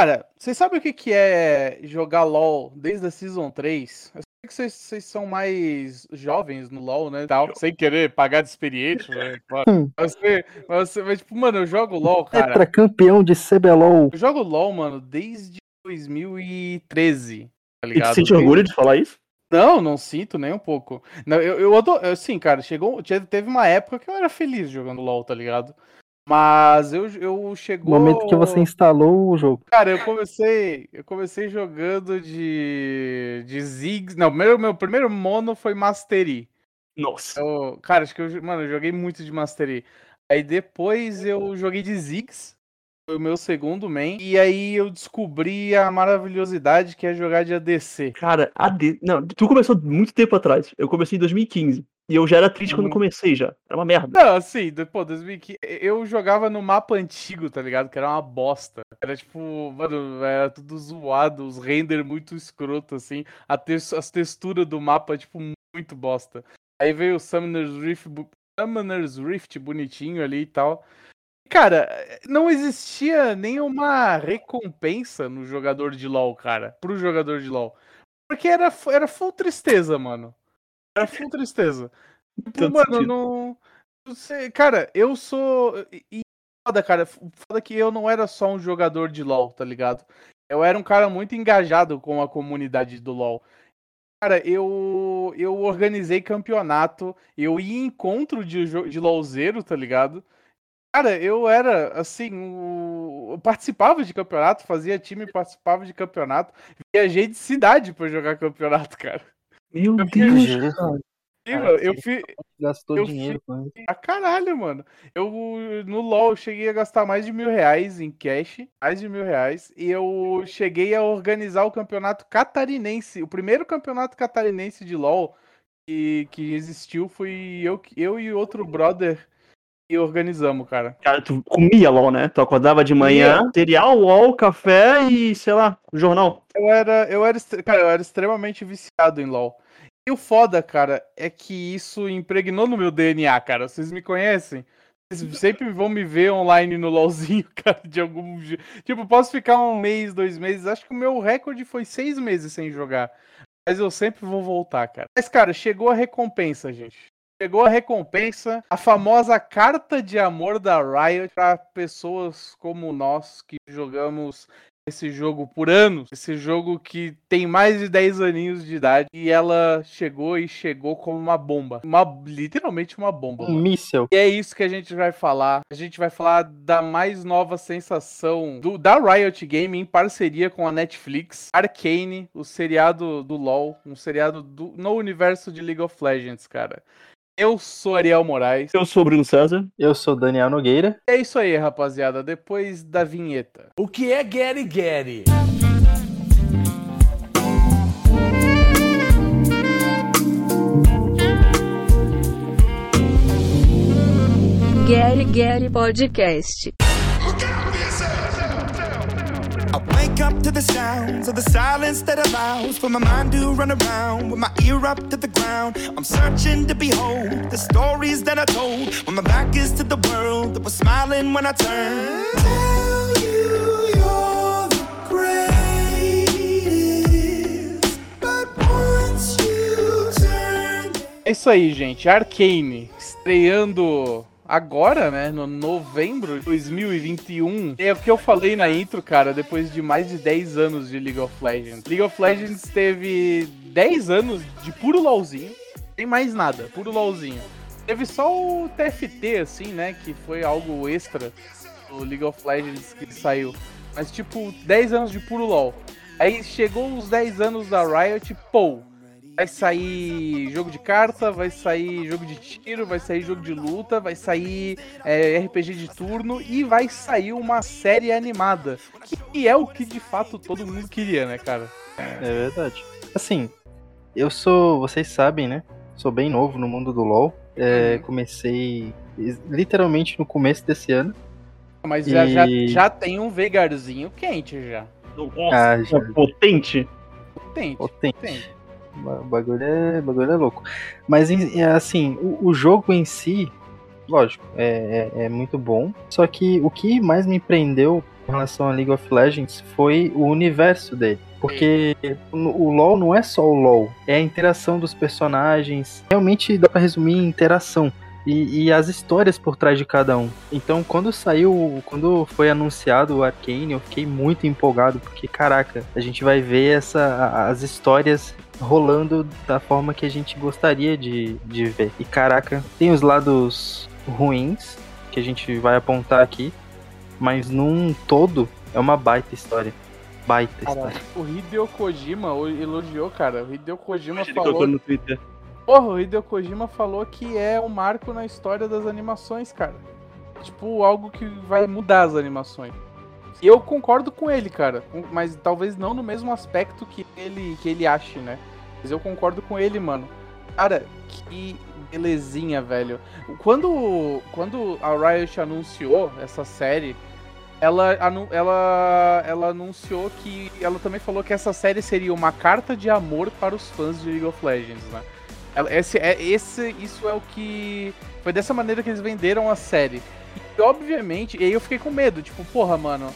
Cara, vocês sabem o que, que é jogar LoL desde a Season 3? Eu sei que vocês, vocês são mais jovens no LoL, né? Tal, sem querer pagar de experiente, né? Claro. Hum. Mas, você- mas, você- mas, tipo, mano, eu jogo LoL, cara. Tetra campeão de CBLOL. Eu jogo LoL, mano, desde 2013, tá E ligado? sente orgulho de falar isso? Não, não sinto nem um pouco. Não, eu, eu adoro, assim, cara, chegou, te- teve uma época que eu era feliz jogando LoL, tá ligado? Mas eu, eu No chegou. momento que você instalou o jogo. Cara, eu comecei, eu comecei jogando de de Ziggs. Não, meu meu primeiro mono foi Mastery. Nossa. Eu- cara, acho que eu, mano, eu joguei muito de Mastery. Aí depois eu joguei de Ziggs, foi o meu segundo main, e aí eu descobri a maravilhosidade que é jogar de ADC. Cara, AD... Não, tu começou muito tempo atrás. Eu comecei em 2015. E eu já era triste quando Uhum. comecei já. Era uma merda. Não, assim, pô, 2015, eu jogava no mapa antigo, tá ligado? Que era uma bosta. Era tipo, mano, era tudo zoado, os render muito escroto, assim. A tex- as texturas do mapa, tipo, muito bosta. Aí veio o Summoner's Rift, Summoner's Rift bonitinho ali e tal. Cara, não existia nenhuma recompensa no jogador de LoL, cara. Pro jogador de LoL. Porque era, era full tristeza, mano. Era full tristeza. Tipo, mano, sentido. não. Você, cara, eu sou. E foda, cara. Foda que eu não era só um jogador de LoL, tá ligado? Eu era um cara muito engajado com a comunidade do LoL. Cara, eu, eu organizei campeonato, eu ia em encontro de, de LoLzeiro, tá ligado? Cara, eu era, assim, o... eu participava de campeonato, fazia time, participava de campeonato, viajei de cidade pra jogar campeonato, cara. Meu Eu Deus. fiquei- cara. Cara, eu fiz. Gastou Eu dinheiro com. A caralho, mano. Eu no LoL eu cheguei a gastar mais de mil reais em cash, mais de mil reais, e eu cheguei a organizar o campeonato catarinense. O primeiro campeonato catarinense de LoL que, que existiu foi eu, eu e outro brother que organizamos, cara. Cara, tu comia LOL, né? Tu acordava de manhã, cereal, LOL, café e, sei lá, jornal. Eu era, eu era, cara, eu era extremamente viciado em LoL. E o foda, cara, é que isso impregnou no meu DNA, cara. Vocês me conhecem? Vocês sempre vão me ver online no LoLzinho, cara, de algum jeito. Tipo, posso ficar um mês, dois meses. Acho que o meu recorde foi seis meses sem jogar. Mas eu sempre vou voltar, cara. Mas, cara, chegou a recompensa, gente. Chegou a recompensa, a famosa carta de amor da Riot para pessoas como nós que jogamos esse jogo por anos, esse jogo que tem mais de 10 aninhos de idade e ela chegou e chegou como uma bomba, uma literalmente uma bomba. Um míssel. E é isso que a gente vai falar. A gente vai falar da mais nova sensação do, da Riot Game em parceria com a Netflix, Arcane, o seriado do LoL, um seriado do- no universo de League of Legends, cara. Eu sou Ariel Moraes. Eu sou o Bruno César. Eu sou Daniel Nogueira. É isso aí, rapaziada. Depois da vinheta. O que é Gary Gary? Gary Gary Podcast. I wake up to the sounds of the silence that allows for my mind to run around with my ear up to the ground. I'm searching to behold the stories that I told when my back is to the world that was smiling when I turned. Tell you you're the but once you turn. É isso aí, gente. Arcane estreando agora, né, no novembro de 2021. É o que eu falei na intro, cara, depois de mais de 10 anos de League of Legends. League of Legends teve 10 anos de puro LoLzinho, sem mais nada, puro LoLzinho. Teve só o TFT, assim, né, que foi algo extra do League of Legends que saiu. Mas, tipo, 10 anos de puro LoL. Aí chegou os 10 anos da Riot, pô, vai sair jogo de carta, vai sair jogo de tiro, vai sair jogo de luta, vai sair é, RPG de turno e vai sair uma série animada. Que é o que de fato todo mundo queria, né, cara? É verdade. Assim, eu sou. Vocês sabem, né? Sou bem novo no mundo do LoL. É, Uhum. Comecei literalmente no começo desse ano. Mas já, já, E- já tem um Vegarzinho quente já. Nossa, Ah, já. potente. Potente. Potente. potente. O bagulho é, bagulho é louco. Mas é, assim, o, o jogo em si, lógico, é, é, é muito bom. Só que o que mais me prendeu em relação a League of Legends foi o universo dele. Porque o o LoL não é só o LoL, é a interação dos personagens. Realmente dá pra resumir em interação. E, e as histórias por trás de cada um. Então, quando saiu, quando foi anunciado o Arcane, eu fiquei muito empolgado, porque caraca, a gente vai ver essa, as histórias rolando da forma que a gente gostaria de, de ver. E caraca, tem os lados ruins que a gente vai apontar aqui, mas num todo é uma baita história. Baita Cara, história. o Hideo Kojima elogiou, cara. O Hideo Kojima falou. no Twitter. Porra, o Hideo Kojima falou que é um marco na história das animações, cara. Tipo, algo que vai mudar as animações. E eu concordo com ele, cara. Mas talvez não no mesmo aspecto que ele, que ele ache, né? Mas eu concordo com ele, mano. Cara, que belezinha, velho. Quando, quando a Riot anunciou essa série, ela, ela, ela anunciou que. Ela também falou que essa série seria uma carta de amor para os fãs de League of Legends, né? Esse, é, esse, isso é o que. Foi dessa maneira que eles venderam a série. E obviamente, e aí eu fiquei com medo, tipo, porra, mano,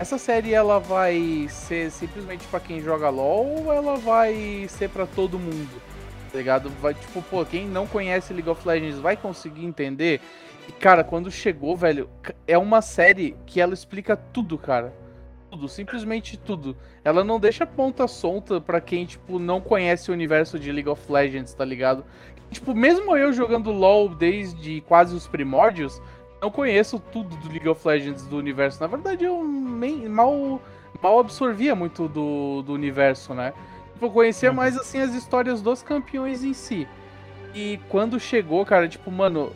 essa série ela vai ser simplesmente pra quem joga LoL ou ela vai ser pra todo mundo? Tá ligado? Vai, tipo, pô, quem não conhece League of Legends vai conseguir entender. E, cara, quando chegou, velho, é uma série que ela explica tudo, cara. Tudo, simplesmente tudo. Ela não deixa ponta solta pra quem, tipo, não conhece o universo de League of Legends, tá ligado? Tipo, mesmo eu jogando LoL desde quase os primórdios, não conheço tudo do League of Legends do universo. Na verdade, eu nem- mal, mal absorvia muito do, do universo, né? Tipo, conhecia mais, assim, as histórias dos campeões em si. E quando chegou, cara, tipo, mano,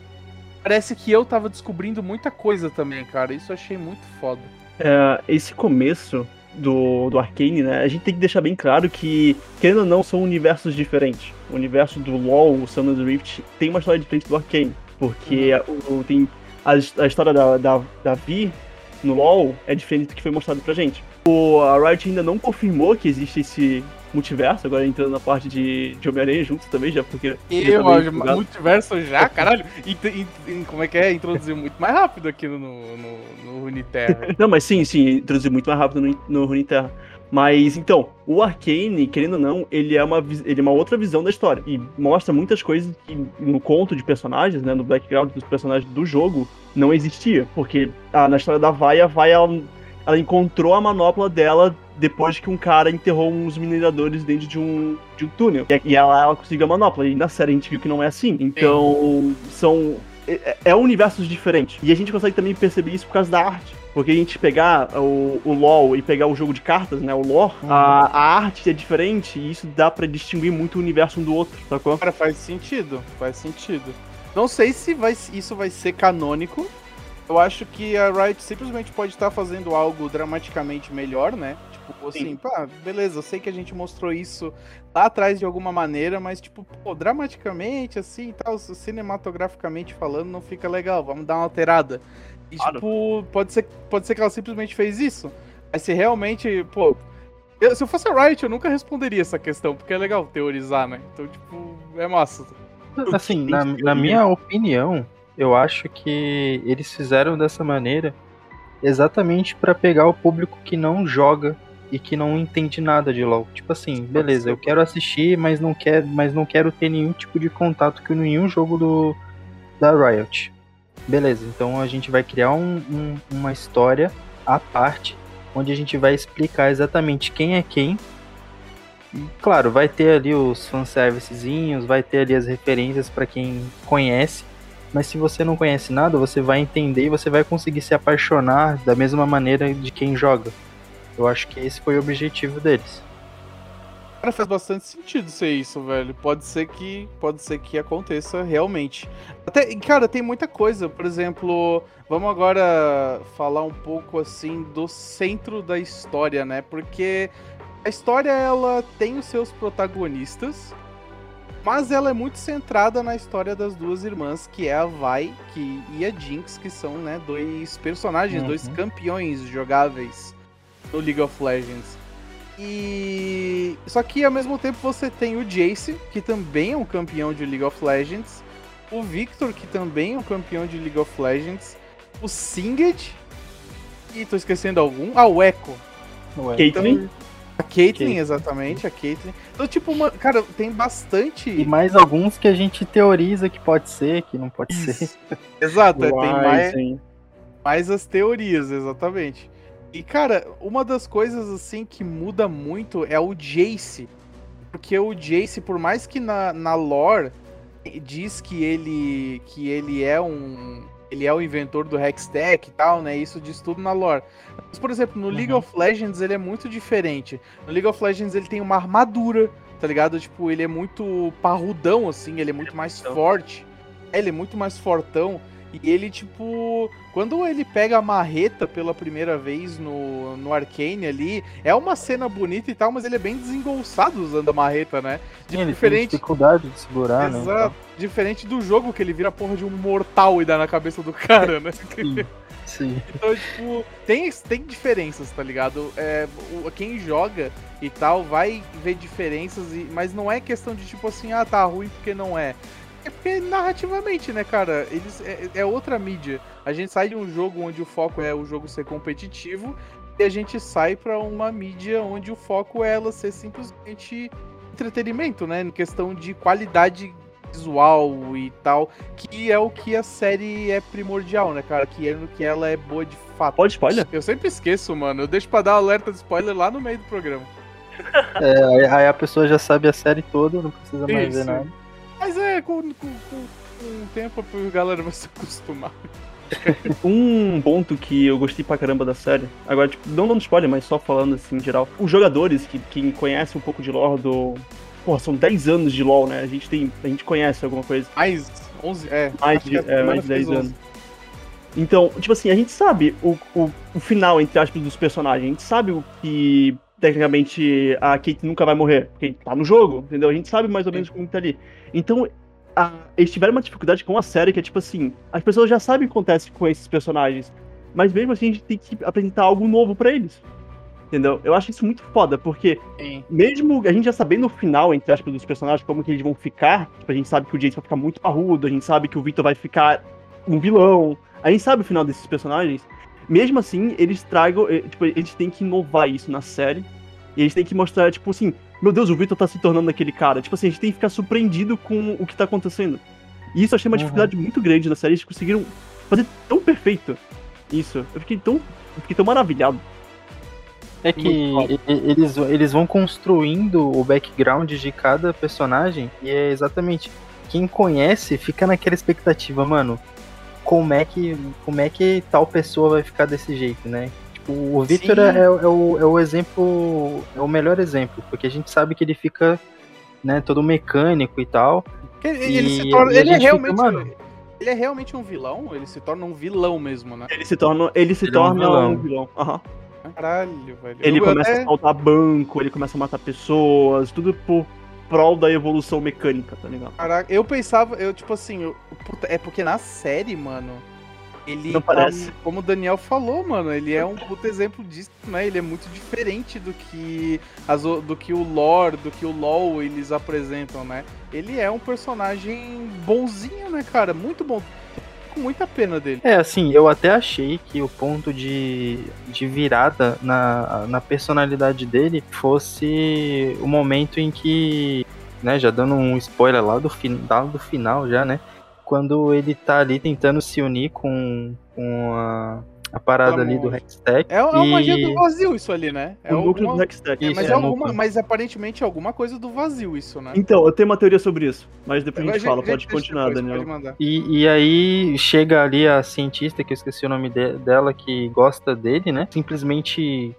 parece que eu tava descobrindo muita coisa também, cara. Isso eu achei muito foda. É, esse começo do, do Arcane, né? A gente tem que deixar bem claro que, querendo ou não, são universos diferentes. O universo do LoL, o Summoners Rift, tem uma história diferente do Arcane. Porque o, o- tem a, a história da, da, da Vi no LoL é diferente do que foi mostrado pra gente. O, a Riot ainda não confirmou que existe esse multiverso, agora entrando na parte de, de Homem-Aranha junto também, já porque. Eu, tá multiverso já, caralho. Int- int- como é que é? Introduziu muito mais rápido aqui no, no, no Runeterra. Não, mas sim, sim, introduziu muito mais rápido no, no Runeterra. Mas então, o Arcane, querendo ou não, ele é, uma, ele é uma outra visão da história. E mostra muitas coisas que no conto de personagens, né, no background dos personagens do jogo, não existia. Porque ah, na história da Vai, a Vai ela, ela encontrou a manopla dela depois que um cara enterrou uns mineradores dentro de um, de um túnel. E, ela, ela conseguiu a manopla. E na série a gente viu que não é assim. Então, são. É, é universos diferentes. E a gente consegue também perceber isso por causa da arte. Porque a gente pegar o, o LoL e pegar o jogo de cartas, né? O lore, a, a arte é diferente e isso dá pra distinguir muito o universo um do outro, sacou? Cara, faz sentido, faz sentido. Não sei se vai, isso vai ser canônico. Eu acho que a Riot simplesmente pode estar fazendo algo dramaticamente melhor, né? Tipo, assim, Sim. pá, beleza, eu sei que a gente mostrou isso lá atrás de alguma maneira, mas, tipo, pô, dramaticamente, assim, tal, cinematograficamente falando, não fica legal, vamos dar uma alterada. E, Claro. tipo, pode ser, pode ser que ela simplesmente fez isso. Mas se realmente, pô. eu- se eu fosse a Riot, eu nunca responderia essa questão, porque é legal teorizar, né? Então, tipo, é massa. Assim, na, na minha opinião, eu acho que eles fizeram dessa maneira exatamente pra pegar o público que não joga e que não entende nada de LoL. Tipo assim, beleza, eu quero assistir, mas não quero, mas não quero ter nenhum tipo de contato com nenhum jogo do da Riot. Beleza, então a gente vai criar um- um- uma história à parte, onde a gente vai explicar exatamente quem é quem. E, claro, vai ter ali os fanservicezinhos, vai ter ali as referências pra quem conhece. Mas se você não conhece nada, você vai entender e você vai conseguir se apaixonar da mesma maneira de quem joga. Eu acho que esse foi o objetivo deles. Cara, faz bastante sentido ser isso, velho. Pode ser que, pode ser que aconteça realmente. Até, cara, tem muita coisa. Por exemplo, vamos agora falar um pouco assim do centro da história, né? Porque a história ela tem os seus protagonistas, mas ela é muito centrada na história das duas irmãs, que é a Vi que, e a Jinx, que são, né, dois personagens, Uhum. dois campeões jogáveis no League of Legends. E só que ao mesmo tempo você tem o Jace, que também é um campeão de League of Legends, o Victor, que também é um campeão de League of Legends, o Singed, E tô esquecendo algum. Ah, o Echo. Ué. Caitlyn, A Caitlyn, Caitlyn. exatamente, a Caitlyn. Então, tipo, uma, cara, tem bastante. E mais alguns que a gente teoriza que pode ser, que não pode ser. Exato, é, tem mais, Ryzen. mais as teorias, exatamente. E, cara, uma das coisas, assim, que muda muito é o Jace. Porque o Jace, por mais que na, na lore diz que ele que ele é um ele é o inventor do Hextech e tal, né? Isso diz tudo na lore. Mas, por exemplo, no League Uhum. of Legends ele é muito diferente. No League of Legends ele tem uma armadura, tá ligado? Tipo, ele é muito parrudão assim, ele é muito mais forte. É, Ele é muito mais fortão. E ele, tipo, quando ele pega a marreta pela primeira vez no, no Arcane ali, é uma cena bonita e tal, mas ele é bem desengolçado usando a marreta, né? Sim, ele tem diferente, dificuldade de segurar, né? exato, diferente do jogo que ele vira porra de um mortal e dá na cabeça do cara, né? Sim. Sim. Então, tipo, tem, tem diferenças, tá ligado? É, quem joga e tal vai ver diferenças, e, mas não é questão de tipo assim, ah, tá ruim porque não é. É porque narrativamente, né, cara? Eles, é, é outra mídia. A gente sai de um jogo onde o foco é o jogo ser competitivo e a gente sai pra uma mídia onde o foco é ela ser simplesmente entretenimento, né? Em questão de qualidade visual e tal, que é o que a série é primordial, né, cara? Que é no que ela é boa de fato. Pode spoiler? Eu sempre esqueço, mano. Eu deixo pra dar alerta de spoiler lá no meio do programa. É, aí- aí a pessoa já sabe a série toda, não precisa mais Isso. ver nada. Mas é, com, com, com, com o tempo a galera vai se acostumar. Um ponto que eu gostei pra caramba da série, agora, tipo, não dando spoiler, mas só falando assim em geral. Os jogadores que quem conhece um pouco de lore do. Porra, são 10 anos de LoL, né? A gente tem. A gente conhece alguma coisa. Mais 11, é. Mais de, que é, primeira mais de 10 fez 11. anos. Então, tipo assim, a gente sabe o, o, o final, entre aspas, dos personagens. A gente sabe o que, tecnicamente, a Kate nunca vai morrer. Porque tá no jogo, entendeu? A gente sabe mais ou menos como tá ali. Então, a- eles tiveram uma dificuldade com a série que é tipo assim: as pessoas já sabem o que acontece com esses personagens. Mas mesmo assim, a gente tem que apresentar algo novo pra eles. Entendeu? Eu acho isso muito foda, porque Sim. mesmo a gente já sabendo o final, entre aspas, dos personagens, como que eles vão ficar, tipo, a gente sabe que o Jace vai ficar muito parrudo, a gente sabe que o Victor vai ficar um vilão, a gente sabe o final desses personagens, mesmo assim, eles tragam, eh, tipo, eles têm que inovar isso na série, e eles têm que mostrar, tipo assim, meu Deus, o Victor tá se tornando aquele cara, tipo assim, a gente tem que ficar surpreendido com o que tá acontecendo. E isso eu achei uma Uhum. dificuldade muito grande na série, eles conseguiram fazer tão perfeito isso, eu fiquei tão, eu fiquei tão maravilhado. É que eles, eles vão construindo o background de cada personagem e é exatamente quem conhece fica naquela expectativa, mano. Como é que como é que tal pessoa vai ficar desse jeito, né? Tipo, o Victor é, é o, é o exemplo, é o melhor exemplo, porque a gente sabe que ele fica, né, todo mecânico e tal. Ele, ele E- se torna. e Ele é fica, realmente. mano- Ele é realmente um vilão? Ele se torna um vilão mesmo, né? Ele se torna, ele se Ele é um torna vilão. um vilão. Aham. Caralho, velho. Ele Eu começa até- a assaltar banco, ele começa a matar pessoas, tudo por prol da evolução mecânica, tá ligado? Caraca, eu pensava, eu tipo assim, eu- puta, é porque na série, mano, ele, Não parece. como, como o Daniel falou, mano, ele é um puta exemplo disso, né? Ele é muito diferente do que as, do que o lore, do que o LoL eles apresentam, né? Ele é um personagem bonzinho, né, cara? Muito bom. Com muita pena dele. É, assim, eu até achei que o ponto de, de virada na, na personalidade dele fosse o momento em que, né, já dando um spoiler lá do, fin, lá do final já, né, quando ele tá ali tentando se unir com, com a, a parada ali do Hextech. É uma e... magia do vazio isso ali, né? É o núcleo alguma- do Hextech. é, mas, é é alguma, núcleo. mas aparentemente é alguma coisa do vazio isso, né? Então, eu tenho uma teoria sobre isso, mas depois a gente fala, gente pode continuar, depois, Daniel. Pode mandar. E, e aí chega ali a cientista, que eu esqueci o nome de- dela, que gosta dele, né? Simplesmente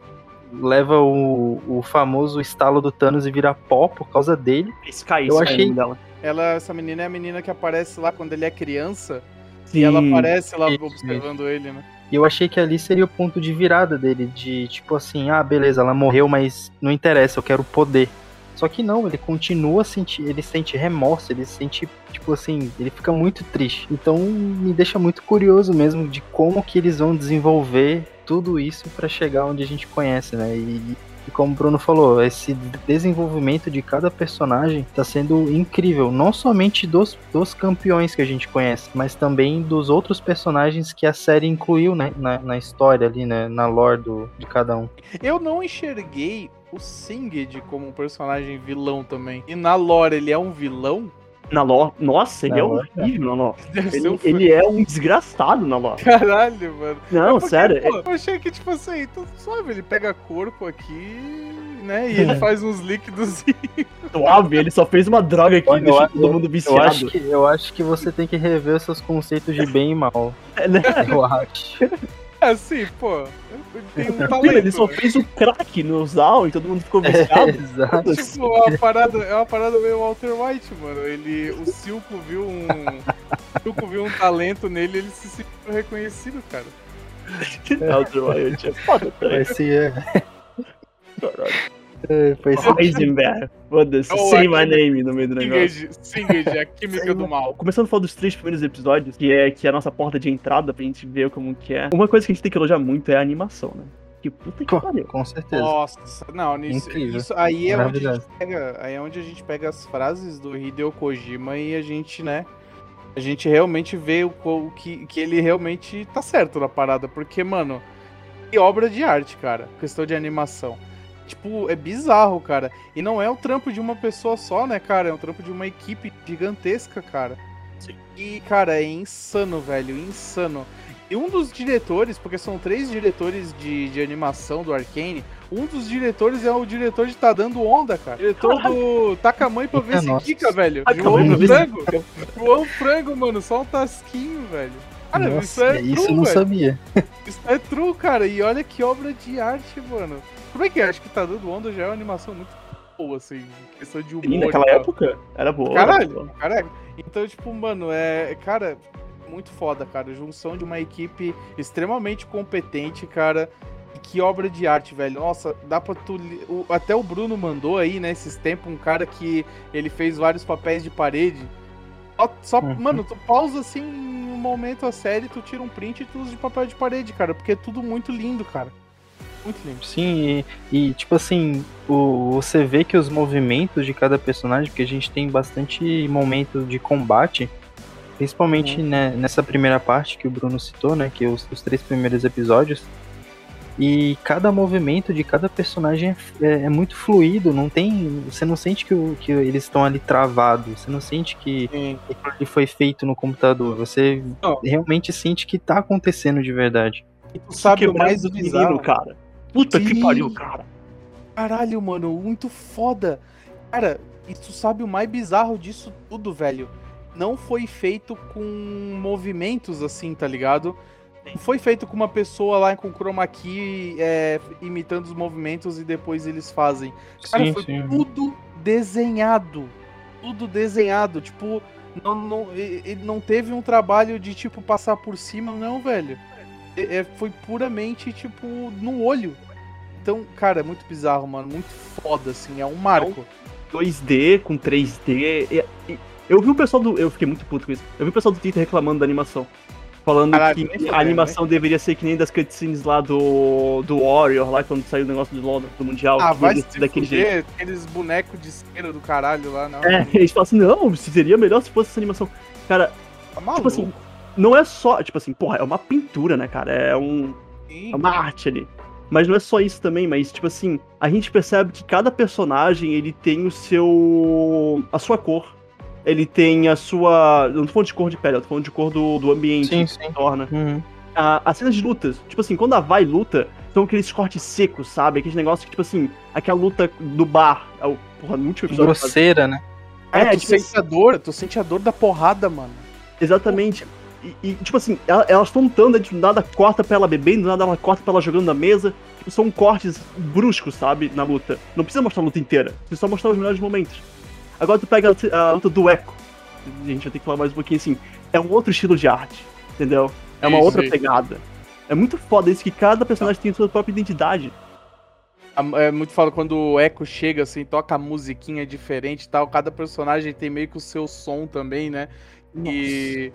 leva o, o famoso estalo do Thanos e vira pó por causa dele. Sky, Eu Sky é o achei- dela. Ela, essa menina é a menina que aparece lá quando ele é criança. Sim. E ela aparece lá observando ele, né? E eu achei que ali seria o ponto de virada dele, de tipo assim, ah, beleza, ela morreu, mas não interessa, eu quero poder. Só que não, ele continua a sentir, ele sente remorso, ele sente, tipo assim, ele fica muito triste. Então me deixa muito curioso mesmo de como que eles vão desenvolver tudo isso pra chegar onde a gente conhece, né? E, e como o Bruno falou, esse desenvolvimento de cada personagem tá sendo incrível. Não somente dos, dos campeões que a gente conhece, mas também dos outros personagens que a série incluiu né, na, na história ali, né? Na lore do, de cada um. Eu não enxerguei o Singed como um personagem vilão também. E na lore ele é um vilão? Na lore. Nossa, ele é horrível na lore. Ele, um ele é um desgraçado na lore. Caralho, mano. Não, Porque, sério. pô, eu achei que, tipo assim, tu sabe, ele pega corpo aqui, né? E ele faz uns líquidos e. É suave, ele só fez uma droga aqui, deixou eu- todo mundo Eu viciado. acho, que, eu acho que você tem que rever os seus conceitos de bem e mal. É, né? Eu acho. Assim, pô, tem um Ele talento. só né? fez o crack no Zal e todo mundo ficou É, viciado. exato. Tipo, é uma parada, é uma parada meio Walter White, mano. Ele, o Silco viu um, o Silco viu um talento nele, ele se sentiu reconhecido, cara. Walter White é foda, cara. Esse é. Caralho. É, Foi Heisenberg. Foda-se, say my name no meio do negócio. Singed, Singed, a química do mal. Começando a falar dos três primeiros episódios, que é, que é a nossa porta de entrada pra gente ver como que é. Uma coisa que a gente tem que elogiar muito é a animação, né? Que puta que pariu. com certeza. Nossa, não, nisso, Incrível. isso aí é onde a gente pega, aí é onde a gente pega as frases do Hideo Kojima e a gente, né, a gente realmente vê o, o que, que ele realmente tá certo na parada, porque, mano, que obra de arte, cara, questão de animação. Tipo, é bizarro, cara. E não é o trampo de uma pessoa só, né, cara? É um trampo de uma equipe gigantesca, cara. Sim. E, cara, é insano, velho, insano. E um dos diretores, porque são três diretores de, de animação do Arcane, um dos diretores é o diretor de Tá Dando Onda, cara. Diretor do Taca a Mãe pra ver se nossa. quica, velho. João Frango. João Frango, mano, só um tasquinho, velho. Cara, isso Nossa, é isso eu true, não velho. sabia. Isso é true, cara. E olha que obra de arte, mano. Como é que é? Acho que Tá Dando Onda já é uma animação muito boa, assim, questão de humor. E naquela tal. época era boa. era Caralho, boa. caralho. Então, tipo, mano, é. Cara, muito foda, cara. Junção de uma equipe extremamente competente, cara. E que obra de arte, velho. Nossa, dá pra tu. o- até o Bruno mandou aí, né, esses tempos, um cara que ele fez vários papéis de parede. Só, só- Uhum. mano, tu pausa assim um momento a série, tu tira um print e tu usa de papel de parede, cara. Porque é tudo muito lindo, cara. Muito lindo. Sim, e, e, tipo assim, o, você vê que os movimentos de cada personagem, porque a gente tem bastante momento de combate, principalmente né, nessa primeira parte que o Bruno citou, né? Que é os, os três primeiros episódios. E cada movimento de cada personagem é, é- é muito fluido, não tem. Você não sente que, o- que eles estão ali travados, você não sente que ali foi feito no computador. Você Não. realmente sente que tá acontecendo de verdade. E tu sabe o mais do bizarro. menino, cara. Puta que Sim. pariu, cara. Caralho, mano, muito foda. Cara, e tu sabe o mais bizarro disso tudo, velho? Não foi feito com movimentos assim, tá ligado? Não foi feito com uma pessoa lá com chroma key é, imitando os movimentos e depois eles fazem. Cara, sim, foi sim. tudo desenhado. Tudo desenhado. Tipo, não, não, e- e não teve um trabalho de, tipo, passar por cima, não, velho. É- é, foi puramente, tipo, no olho. Então, cara, é muito bizarro, mano. Muito foda, assim. É um marco. 2D com 3D. e- e- eu vi o pessoal do. Eu fiquei muito puto com isso. Eu vi o pessoal do Twitter reclamando da animação. Falando Caralho, que a animação deveria ser que nem das cutscenes lá do, do Warrior, lá quando saiu o negócio do LoL, do Mundial. Ah, vai se daquele jeito. fuder, aqueles bonecos de cera do caralho lá, não. É, eles falam assim, não, seria melhor se fosse essa animação. Cara, Tá maluco. tipo assim, não é só, tipo assim, porra, é uma pintura, né, cara? É um, Sim. é uma arte ali. Mas não é só isso também, mas tipo assim, a gente percebe que cada personagem ele tem o seu. a sua cor. Ele tem a sua. Eu não tô falando de cor de pele, eu tô falando de cor do, do ambiente Sim, que sim. se torna. Uhum. A, as cenas de lutas, tipo assim, quando a Vai luta, são aqueles cortes secos, sabe? Aqueles negócios que, tipo assim, aquela luta do bar. É o, porra, no último episódio. Grosseira, né? Cara, É, tu tipo sente a dor, tu sente a dor da porrada, mano. Exatamente. E, e, tipo assim, ela- elas estão lutando, do nada corta pra ela bebendo, do nada ela corta pra ela jogando na mesa. Tipo, são cortes bruscos, sabe, na luta. Não precisa mostrar a luta inteira, precisa só mostrar os melhores momentos. Agora tu pega a, a luta do Echo. A gente vai ter que falar mais um pouquinho assim. É um outro estilo de arte, entendeu? É uma Isso, outra isso. pegada. É muito foda isso que cada personagem tem sua própria identidade. É muito foda quando o Echo chega, assim, toca a musiquinha diferente e tal. Cada personagem tem meio que o seu som também, né? E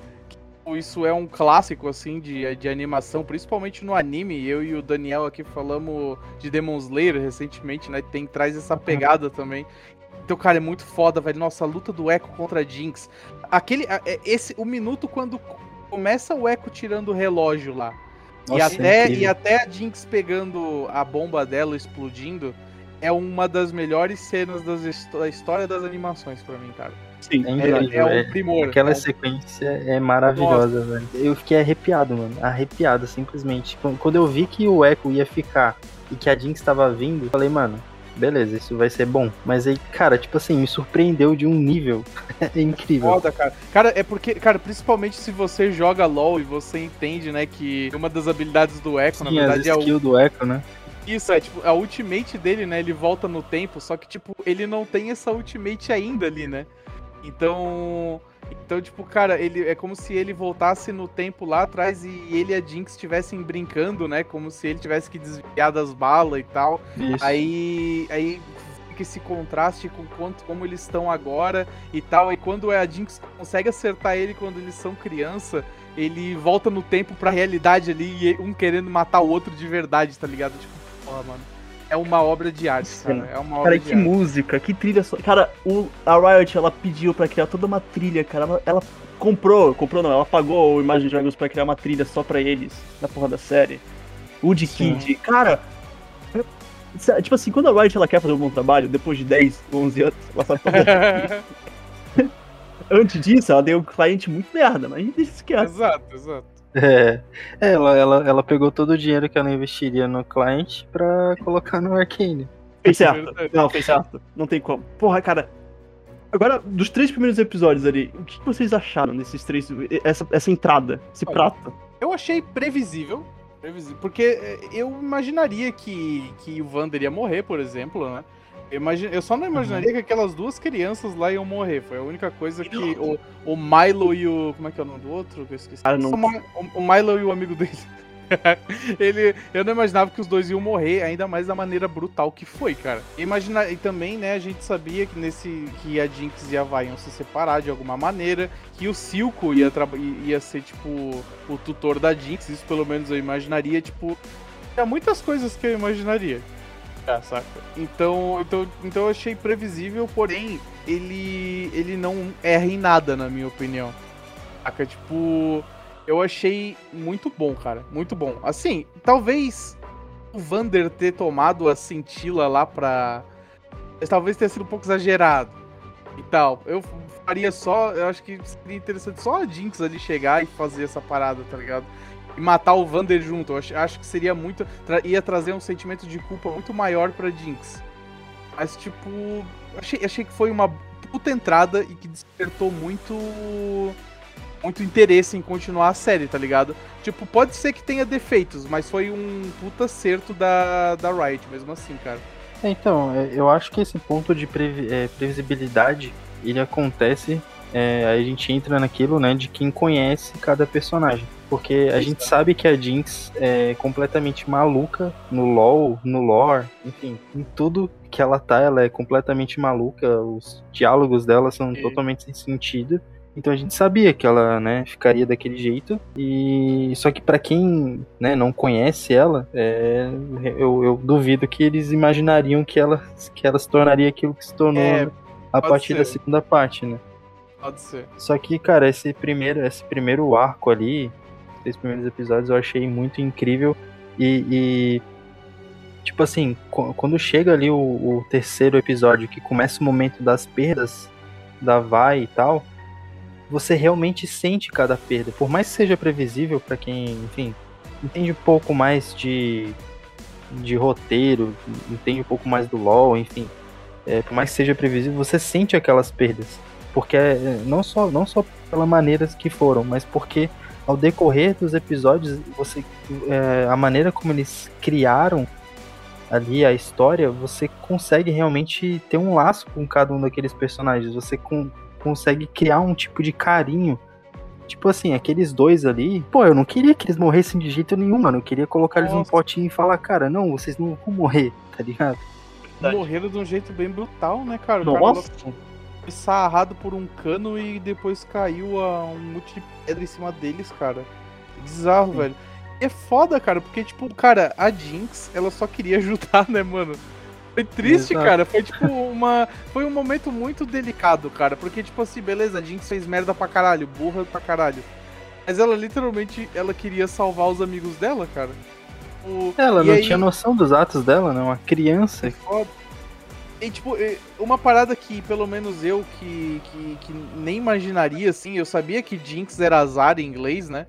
isso é um clássico, assim, de, de animação, principalmente no anime. Eu e o Daniel aqui falamos de Demon Slayer recentemente, né? Tem, traz essa pegada também. Então, cara, é muito foda, velho. Nossa, a luta do Echo contra a Jinx. Aquele. é- Esse, o minuto quando começa o Echo tirando o relógio lá. e, Nossa, é até, e até a Jinx pegando a bomba dela explodindo. É uma das melhores cenas das da história das animações pra mim, cara. Sim. É É, incrível, é é. um primor. Aquela é sequência é maravilhosa, velho. Eu fiquei arrepiado, mano. Arrepiado, simplesmente. Quando- eu vi que o Echo ia ficar e que a Jinx tava vindo, eu falei, mano, beleza, isso vai ser bom. Mas aí, cara, tipo assim, me surpreendeu de um nível é incrível. Foda, cara. Cara, é porque, cara, principalmente se você joga LOL e você entende, né, que uma das habilidades do Echo, na Sim, as verdade, é o. skills do Echo, né? Isso, é tipo, a ultimate dele, né? Ele volta no tempo, só que, tipo, ele não tem essa ultimate ainda ali, né? Então. Então, tipo, cara, ele é como se ele voltasse no tempo lá atrás e ele e a Jinx estivessem brincando, né? Como se ele tivesse que desviar das balas e tal. Isso. Aí, aí fica esse contraste com quanto, como eles estão agora e tal. E quando a Jinx consegue acertar ele quando eles são criança, ele volta no tempo pra realidade ali e um querendo matar o outro de verdade, tá ligado? Tipo, porra, mano. É uma obra de arte, cara. É uma obra Cara, de que arte. música, que trilha só. Cara, o, a Riot, ela pediu pra criar toda uma trilha, cara. Ela, ela comprou, comprou não, ela pagou o Imagine Dragons pra criar uma trilha só pra eles, na porra da série. Woody Sim. Kid, cara. é- Tipo assim, quando a Riot ela quer fazer um bom trabalho, depois de 10, 11 anos, ela sabe fazer. Antes disso, ela deu um cliente muito merda, mas a gente isso quieto. exato, exato. É, ela, ela, ela pegou todo o dinheiro que ela investiria no cliente pra colocar no Arcane. Fez certo. Não, fez certo. Não tem como. Porra, cara. Agora, dos três primeiros episódios ali, o que vocês acharam desses três. Essa, essa entrada, esse Olha, prato? Eu achei previsível. previsível porque eh, eu imaginaria que, que o Vander ia morrer, por exemplo, né? Eu, imagi- eu só não imaginaria que aquelas duas crianças lá iam morrer. Foi a única coisa que o, o Milo e o. Como é que é o nome do outro? Que eu esqueci. Cara, não- O O, Milo e o amigo dele. Ele, eu não imaginava que os dois iam morrer, ainda mais da maneira brutal que foi, cara. Imagina, e também, né, a gente sabia que nesse que a Jinx e a Vi iam se separar de alguma maneira, que o Silco ia, ia ser, tipo, o tutor da Jinx, isso pelo menos eu imaginaria, tipo, tinha muitas coisas que eu imaginaria. Ah, saca? Então, então, então eu achei previsível, porém, ele, ele não erra em nada, na minha opinião. Saca? Tipo, eu achei muito bom, cara. Muito bom. Assim, talvez o Vander ter tomado a cintila lá pra. Talvez tenha sido um pouco exagerado. E tal. Eu faria só. Eu acho que seria interessante só a Jinx ali chegar e fazer essa parada, tá ligado? E matar o Vander junto. Eu acho, que seria muito. tra- ia trazer um sentimento de culpa muito maior pra Jinx. Mas, tipo. Achei, achei que foi uma puta entrada e que despertou muito muito interesse em continuar a série, tá ligado? Tipo, pode ser que tenha defeitos, mas foi um puta acerto da, da Riot, mesmo assim, cara. É, Então, é, eu acho que esse ponto de previ- é, previsibilidade, ele acontece, é, a gente entra naquilo, né, de quem conhece cada personagem. Porque a gente sabe que a Jinx é completamente maluca no LoL, no lore, enfim, em tudo que ela tá, ela é completamente maluca, os diálogos dela são Sim. totalmente sem sentido. Então a gente sabia que ela, né, ficaria daquele jeito. E só que pra quem, né, não conhece ela, é, eu, eu duvido que eles imaginariam que ela, que ela se tornaria aquilo que se tornou É, a pode partir da ser. segunda parte, né? Pode ser. Só que, cara, esse primeiro, esse primeiro arco ali, esses primeiros episódios, eu achei muito incrível. E, e, tipo assim, qu- quando chega ali o, o terceiro episódio, que começa o momento das perdas da Vai e tal, você realmente sente cada perda. Por mais que seja previsível pra quem, enfim, entende um pouco mais de, de roteiro, entende um pouco mais do LoL, enfim. É, por mais que seja previsível, você sente aquelas perdas. Porque é, não só, não só pela maneira que foram, mas porque ao decorrer dos episódios, você é, a maneira como eles criaram ali a história, você consegue realmente ter um laço com cada um daqueles personagens. Você com- consegue criar um tipo de carinho. Tipo assim, aqueles dois ali, pô, eu não queria que eles morressem de jeito nenhum, mano. Eu queria colocar eles num Nossa. potinho e falar, cara, não, vocês não vão morrer, tá ligado? Morreram de um jeito bem brutal, né, cara? O Nossa. cara sarrado por um cano e depois caiu a um monte de pedra em cima deles, cara. Bizarro, velho. E é foda, cara, porque, tipo, cara, a Jinx, ela só queria ajudar, né, mano? Foi triste, Exato. cara. Foi tipo uma. Foi um momento muito delicado, cara. Porque, tipo assim, beleza, a Jinx fez merda pra caralho, burra pra caralho. Mas ela literalmente ela queria salvar os amigos dela, cara. O- Ela e não aí- tinha noção dos atos dela, né? Uma criança. foda. E, tipo, uma parada que, pelo menos eu, que, que, que nem imaginaria, assim, eu sabia que Jinx era azar em inglês, né?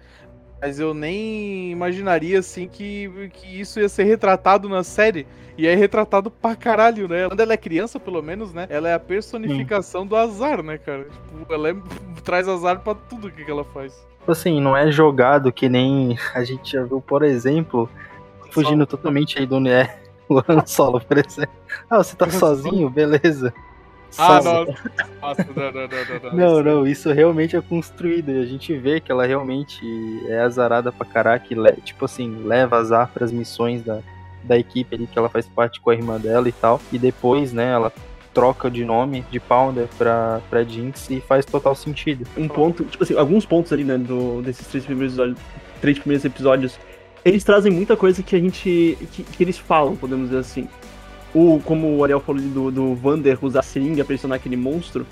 Mas eu nem imaginaria, assim, que, que isso ia ser retratado na série. E é retratado pra caralho, né? Quando ela é criança, pelo menos, né? Ela é a personificação do azar, né, cara? Tipo, ela é- traz azar pra tudo que ela faz. Tipo assim, não é jogado que nem a gente já viu, por exemplo, fugindo totalmente aí do né, o Han Solo, por exemplo. Ah, você tá sozinho? Beleza. Ah, Só- nossa. Não, não, não, não, não. Não, não, isso realmente é construído e a gente vê que ela realmente é azarada pra caraca e, tipo assim, leva azar pras missões da, da equipe ali que ela faz parte com a irmã dela e tal. E depois, né, ela troca de nome de Pounder pra, pra Jinx e faz total sentido. um ponto, tipo assim, alguns pontos ali, né, do, desses três primeiros episódios, três primeiros episódios, eles trazem muita coisa que a gente, que, que eles falam, podemos dizer assim. O, como o Ariel falou ali do, do Vander usar a seringa pra pressionar aquele monstro,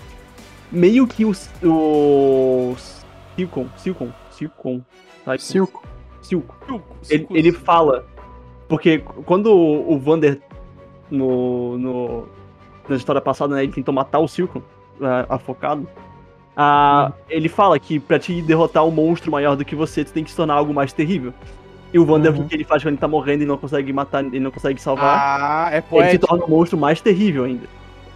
meio que o, o Silcon, Silcon, Silcon, tá? Silco. Silco, ele, ele fala. Porque quando o o Vander no, no, na história passada, né, ele tentou matar o Silco, afocado. ah, Ele fala que pra te derrotar um monstro maior do que você, tu tem que se tornar algo mais terrível. E o Vander, Uhum. o que ele faz quando ele tá morrendo e não consegue matar, ele não consegue salvar, Ah, é ele se poético. torna um monstro mais terrível ainda.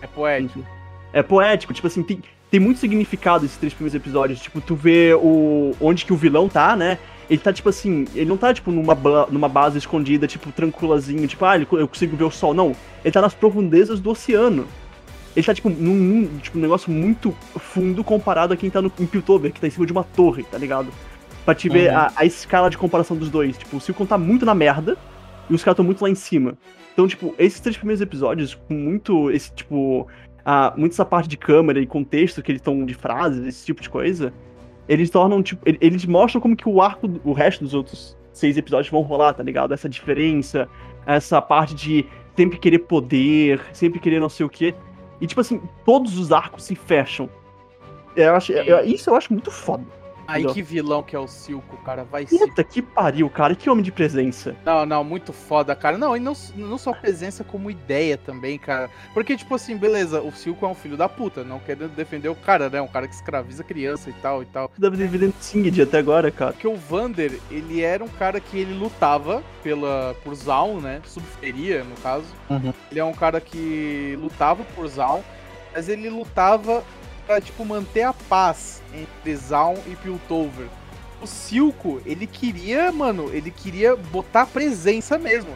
É poético. É poético, tipo assim, tem, tem muito significado esses três primeiros episódios. Tipo, tu vê o onde que o vilão tá, né? Ele tá, tipo assim, ele não tá, tipo, numa, numa base escondida, tipo, tranquilazinho, tipo, ah, eu consigo ver o sol. Não, ele tá nas profundezas do oceano. Ele tá, tipo, num, num, tipo, um negócio muito fundo comparado a quem tá no, em Piltover, que tá em cima de uma torre, tá ligado? Pra te ver Uhum. a, a escala de comparação dos dois. Tipo, o Silcon tá muito na merda e os caras tão muito lá em cima. Então, tipo, esses três primeiros episódios, com muito esse, tipo, a, muito essa parte de câmera e contexto que eles estão de frases, esse tipo de coisa, eles tornam, tipo, ele- eles mostram como que o arco, o resto dos outros seis episódios vão rolar, tá ligado? Essa diferença, essa parte de sempre querer poder, sempre querer não sei o quê. E, tipo assim, todos os arcos se fecham. Eu acho, eu- isso eu acho muito foda. Aí que vilão que é o Silco, cara. Vai se. Puta que pariu, cara. Que homem de presença. Não, não, muito foda, cara. Não, e não, não só presença, como ideia também, cara. Porque, tipo assim, beleza, o Silco é um filho da puta, não querendo defender o cara, né? Um cara que escraviza criança e tal e tal. Deve ter vivido Singed até agora, cara. Porque o Vander, ele era um cara que ele lutava pela, por Zaun, né? Subferia, no caso. Uhum. Ele é um cara que lutava por Zaun, mas ele lutava pra, tipo, manter a paz entre Zaun e Piltover. O Silco, ele queria, mano, ele queria botar presença mesmo.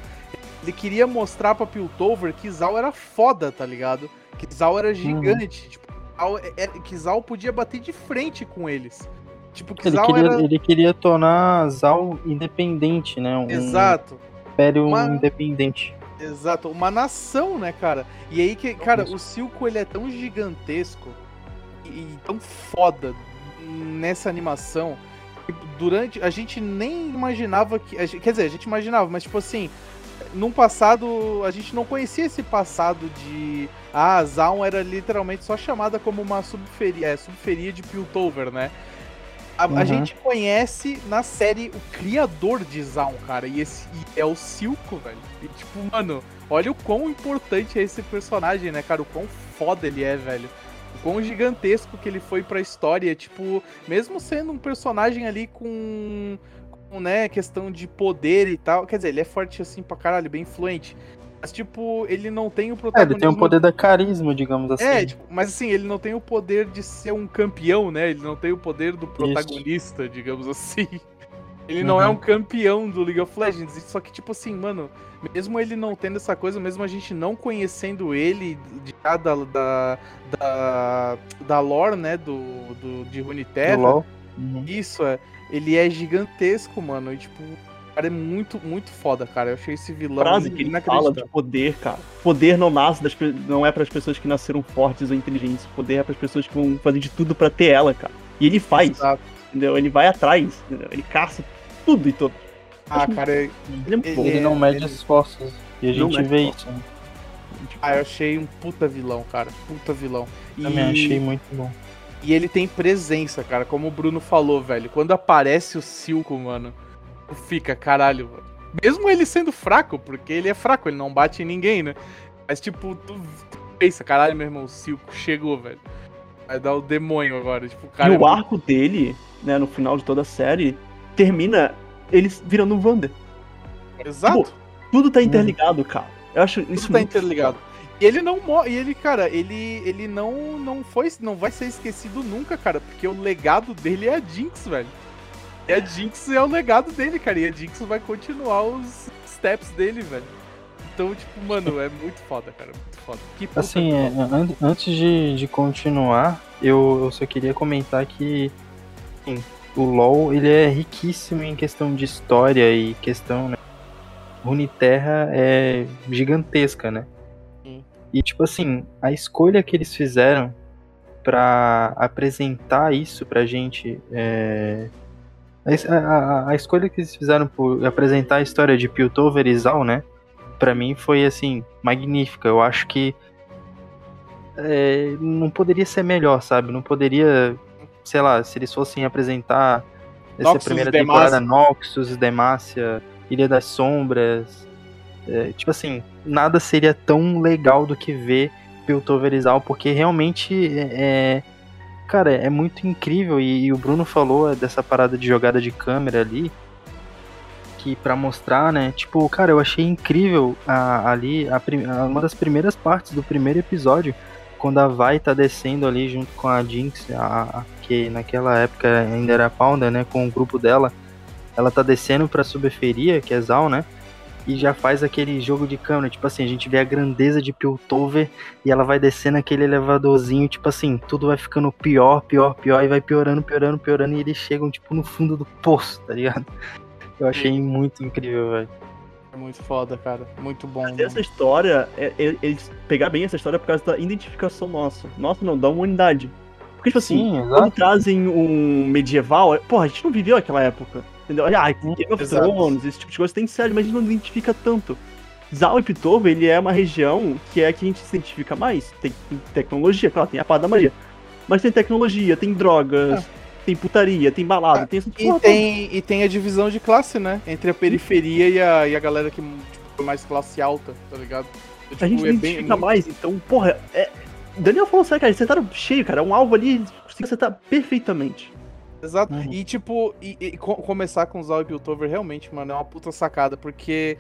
Ele queria mostrar pra Piltover que Zaun era foda, tá ligado? Que Zaun era gigante. Tipo, Zaun é- é- que Zaun podia bater de frente com eles. Tipo, que Ele Zaun queria, era... ele queria tornar Zal independente, né? Um Exato. império Uma- independente. Exato, uma nação, né, cara? E aí que, cara, o Silco ele é tão gigantesco e, tão foda nessa animação. que Durante a gente nem imaginava que, a gente- quer dizer, a gente imaginava, mas tipo assim, num passado a gente não conhecia esse passado de ah, Zaun era literalmente só chamada como uma subferia, é, subferia de Piltover, né? A, a Uhum. gente conhece na série o criador de Zaun, cara, e esse e é o Silco, velho. E tipo, mano, olha o quão importante é esse personagem, né, cara? O quão foda ele é, velho. O quão gigantesco que ele foi pra história, tipo, mesmo sendo um personagem ali com, com né, questão de poder e tal. Quer dizer, ele é forte assim pra caralho, bem influente. Mas, tipo, ele não tem o É, protagonismo. ele tem o poder da carisma, digamos assim. É, tipo, mas assim, ele não tem o poder de ser um campeão, né? Ele não tem o poder do protagonista, digamos assim. Ele não é Uhum. um campeão do League of Legends. Só que, tipo assim, mano, mesmo ele não tendo essa coisa, mesmo a gente não conhecendo ele de, já da, da, da, da lore, né, do, do, de Runeterra, LoL. Uhum. isso, é. Ele é gigantesco, mano. E, tipo, cara é muito, muito foda, cara. Eu achei esse vilão frase que ele fala de inacreditável. poder, cara. Poder não nasce das, não é para as pessoas que nasceram fortes ou inteligentes. Poder é para as pessoas que vão fazer de tudo pra ter ela, cara. E ele faz, Exato. entendeu? Ele vai atrás, entendeu? Ele caça tudo e todo. Ah, cara, Ele é. Ele Ele é- não mede ele- esforços. E a gente vê isso. né? ah, eu achei um puta vilão, cara. Puta vilão. E, Também achei muito bom. e ele tem presença, cara. Como o Bruno falou, velho. Quando aparece o Silco, mano, tu fica, caralho, mano. Mesmo ele sendo fraco, porque ele é fraco, ele não bate em ninguém, né? Mas, tipo, tu, tu pensa, caralho, meu irmão, o Silco chegou, velho. Vai dar o demônio agora. Tipo, o cara e é o arco dele, né, no final de toda a série, termina eles virando um Wander. muito- Exato. Tudo tá interligado, cara. Eu acho isso Tudo tá muito interligado. E ele não morre, e ele, cara, ele, ele não, não foi, não vai ser esquecido nunca, cara, porque o legado dele é a Jinx, velho. E a Jinx é o legado dele, cara, e a Jinx vai continuar os steps dele, velho. Então, tipo, mano, é muito foda, cara, muito foda. Que puta Assim, é, antes de, de continuar, eu, eu só queria comentar que assim, o LoL ele é riquíssimo em questão de história e questão, né? Runeterra é gigantesca, né? Sim. E tipo assim, a escolha que eles fizeram pra apresentar isso pra gente é... a- a- a escolha que eles fizeram por apresentar a história de Piltover e Zal, né? Pra mim foi assim, magnífica. Eu acho que é, não poderia ser melhor, sabe? Não poderia, sei lá, se eles fossem apresentar essa Noxus primeira temporada Noxus, Demacia, Ilha das Sombras. é, tipo assim, nada seria tão legal do que ver Piltover porque realmente é, é- Cara, é muito incrível e, e o Bruno falou dessa parada de jogada de câmera ali, que pra mostrar, né? Tipo, cara, eu achei incrível a- ali a, a- uma das primeiras partes do primeiro episódio, quando a Vai tá descendo ali junto com a Jinx, a- que naquela época ainda era a Pounder, né? Com o grupo dela, ela tá descendo pra subferia, que é Zal, né? E já faz aquele jogo de câmera, tipo assim, a gente vê a grandeza de Piltover e ela vai descendo aquele elevadorzinho, tipo assim, tudo vai ficando pior, pior, pior, e vai piorando, piorando, piorando, e eles chegam, tipo, no fundo do poço, tá ligado? Eu achei muito incrível, velho. É muito foda, cara, muito bom. Mas essa história, é, é- eles pegar bem essa história por causa da identificação nossa. Nossa, não, da humanidade. Porque, tipo assim, Sim, quando trazem um medieval, é- porra, a gente não viveu aquela época. Entendeu? Ah, Game of. Thrones, esse tipo de coisa tem série, mas a gente não identifica tanto. Zal e Pitover, ele é uma região que é a que a gente se identifica mais. Tem, tem tecnologia, claro, tem a pá da Maria. Mas tem tecnologia, tem drogas, tem putaria, tem balada, Ah, tem essa E porra tem, e tem a divisão de classe, né? Entre a periferia e a, e a galera que tipo, é mais classe alta, tá ligado? Tipo, A gente é bem- identifica muito- mais, então, porra, é. Daniel falou sério, cara, eles acertaram cheio, cara. Um alvo ali, eles conseguem acertar perfeitamente. Exato. Uhum. E tipo, e, e co- começar com Zal e Piltover realmente, mano, é uma puta sacada, porque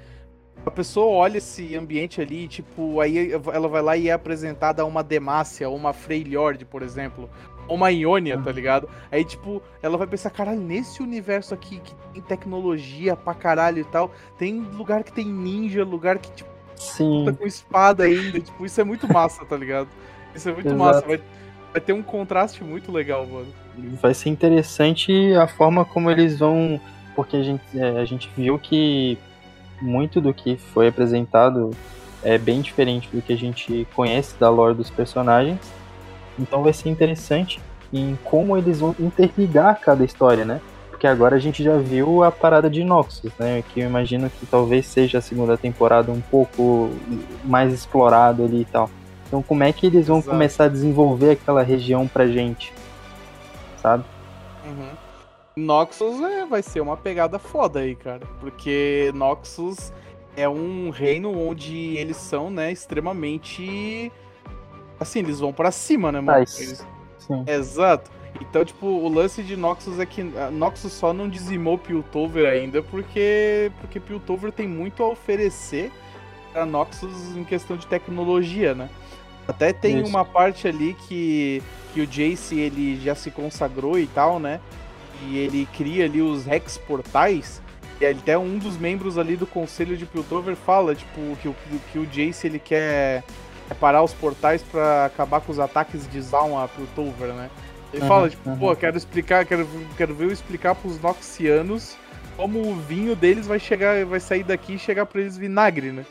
a pessoa olha esse ambiente ali, tipo, aí ela vai lá e é apresentada uma Demacia, ou uma Freylord, por exemplo, ou uma Ionia, tá ligado? Aí, tipo, ela vai pensar, caralho, nesse universo aqui que tem tecnologia pra caralho e tal, tem lugar que tem ninja, lugar que, tipo, Sim. tá com espada ainda, tipo, isso é muito massa, tá ligado? Isso é muito Exato. massa, vai, vai ter um contraste muito legal, mano. vai ser interessante a forma como eles vão. Porque a gente, é, a gente viu que muito do que foi apresentado é bem diferente do que a gente conhece da lore dos personagens. Então vai ser interessante em como eles vão interligar cada história, né? Porque agora a gente já viu a parada de Noxus, né? Que eu imagino que talvez seja a segunda temporada um pouco mais explorado ali e tal. Então como é que eles vão Exato. começar a desenvolver aquela região pra gente? Sabe? Uhum. Noxus é, vai ser uma pegada foda aí, cara. Porque Noxus é um reino onde eles são, né, extremamente. Assim, eles vão pra cima, né, mano? Eles-. Exato. Então, tipo, o lance de Noxus é que a Noxus só não dizimou Piltover ainda porque porque Piltover tem muito a oferecer pra Noxus em questão de tecnologia, né? Até tem Isso. uma parte ali que, que o Jace ele já se consagrou e tal, né? E ele cria ali os Rex Portais. E até um dos membros ali do conselho de Piltover fala, tipo, que o, que o Jace ele quer parar os portais pra acabar com os ataques de Zaun a Piltover, né? Ele Aham, fala, tipo, aham. pô, quero explicar, quero, quero ver eu explicar pros Noxianos como o vinho deles vai chegar, vai sair daqui e chegar pra eles vinagre, né?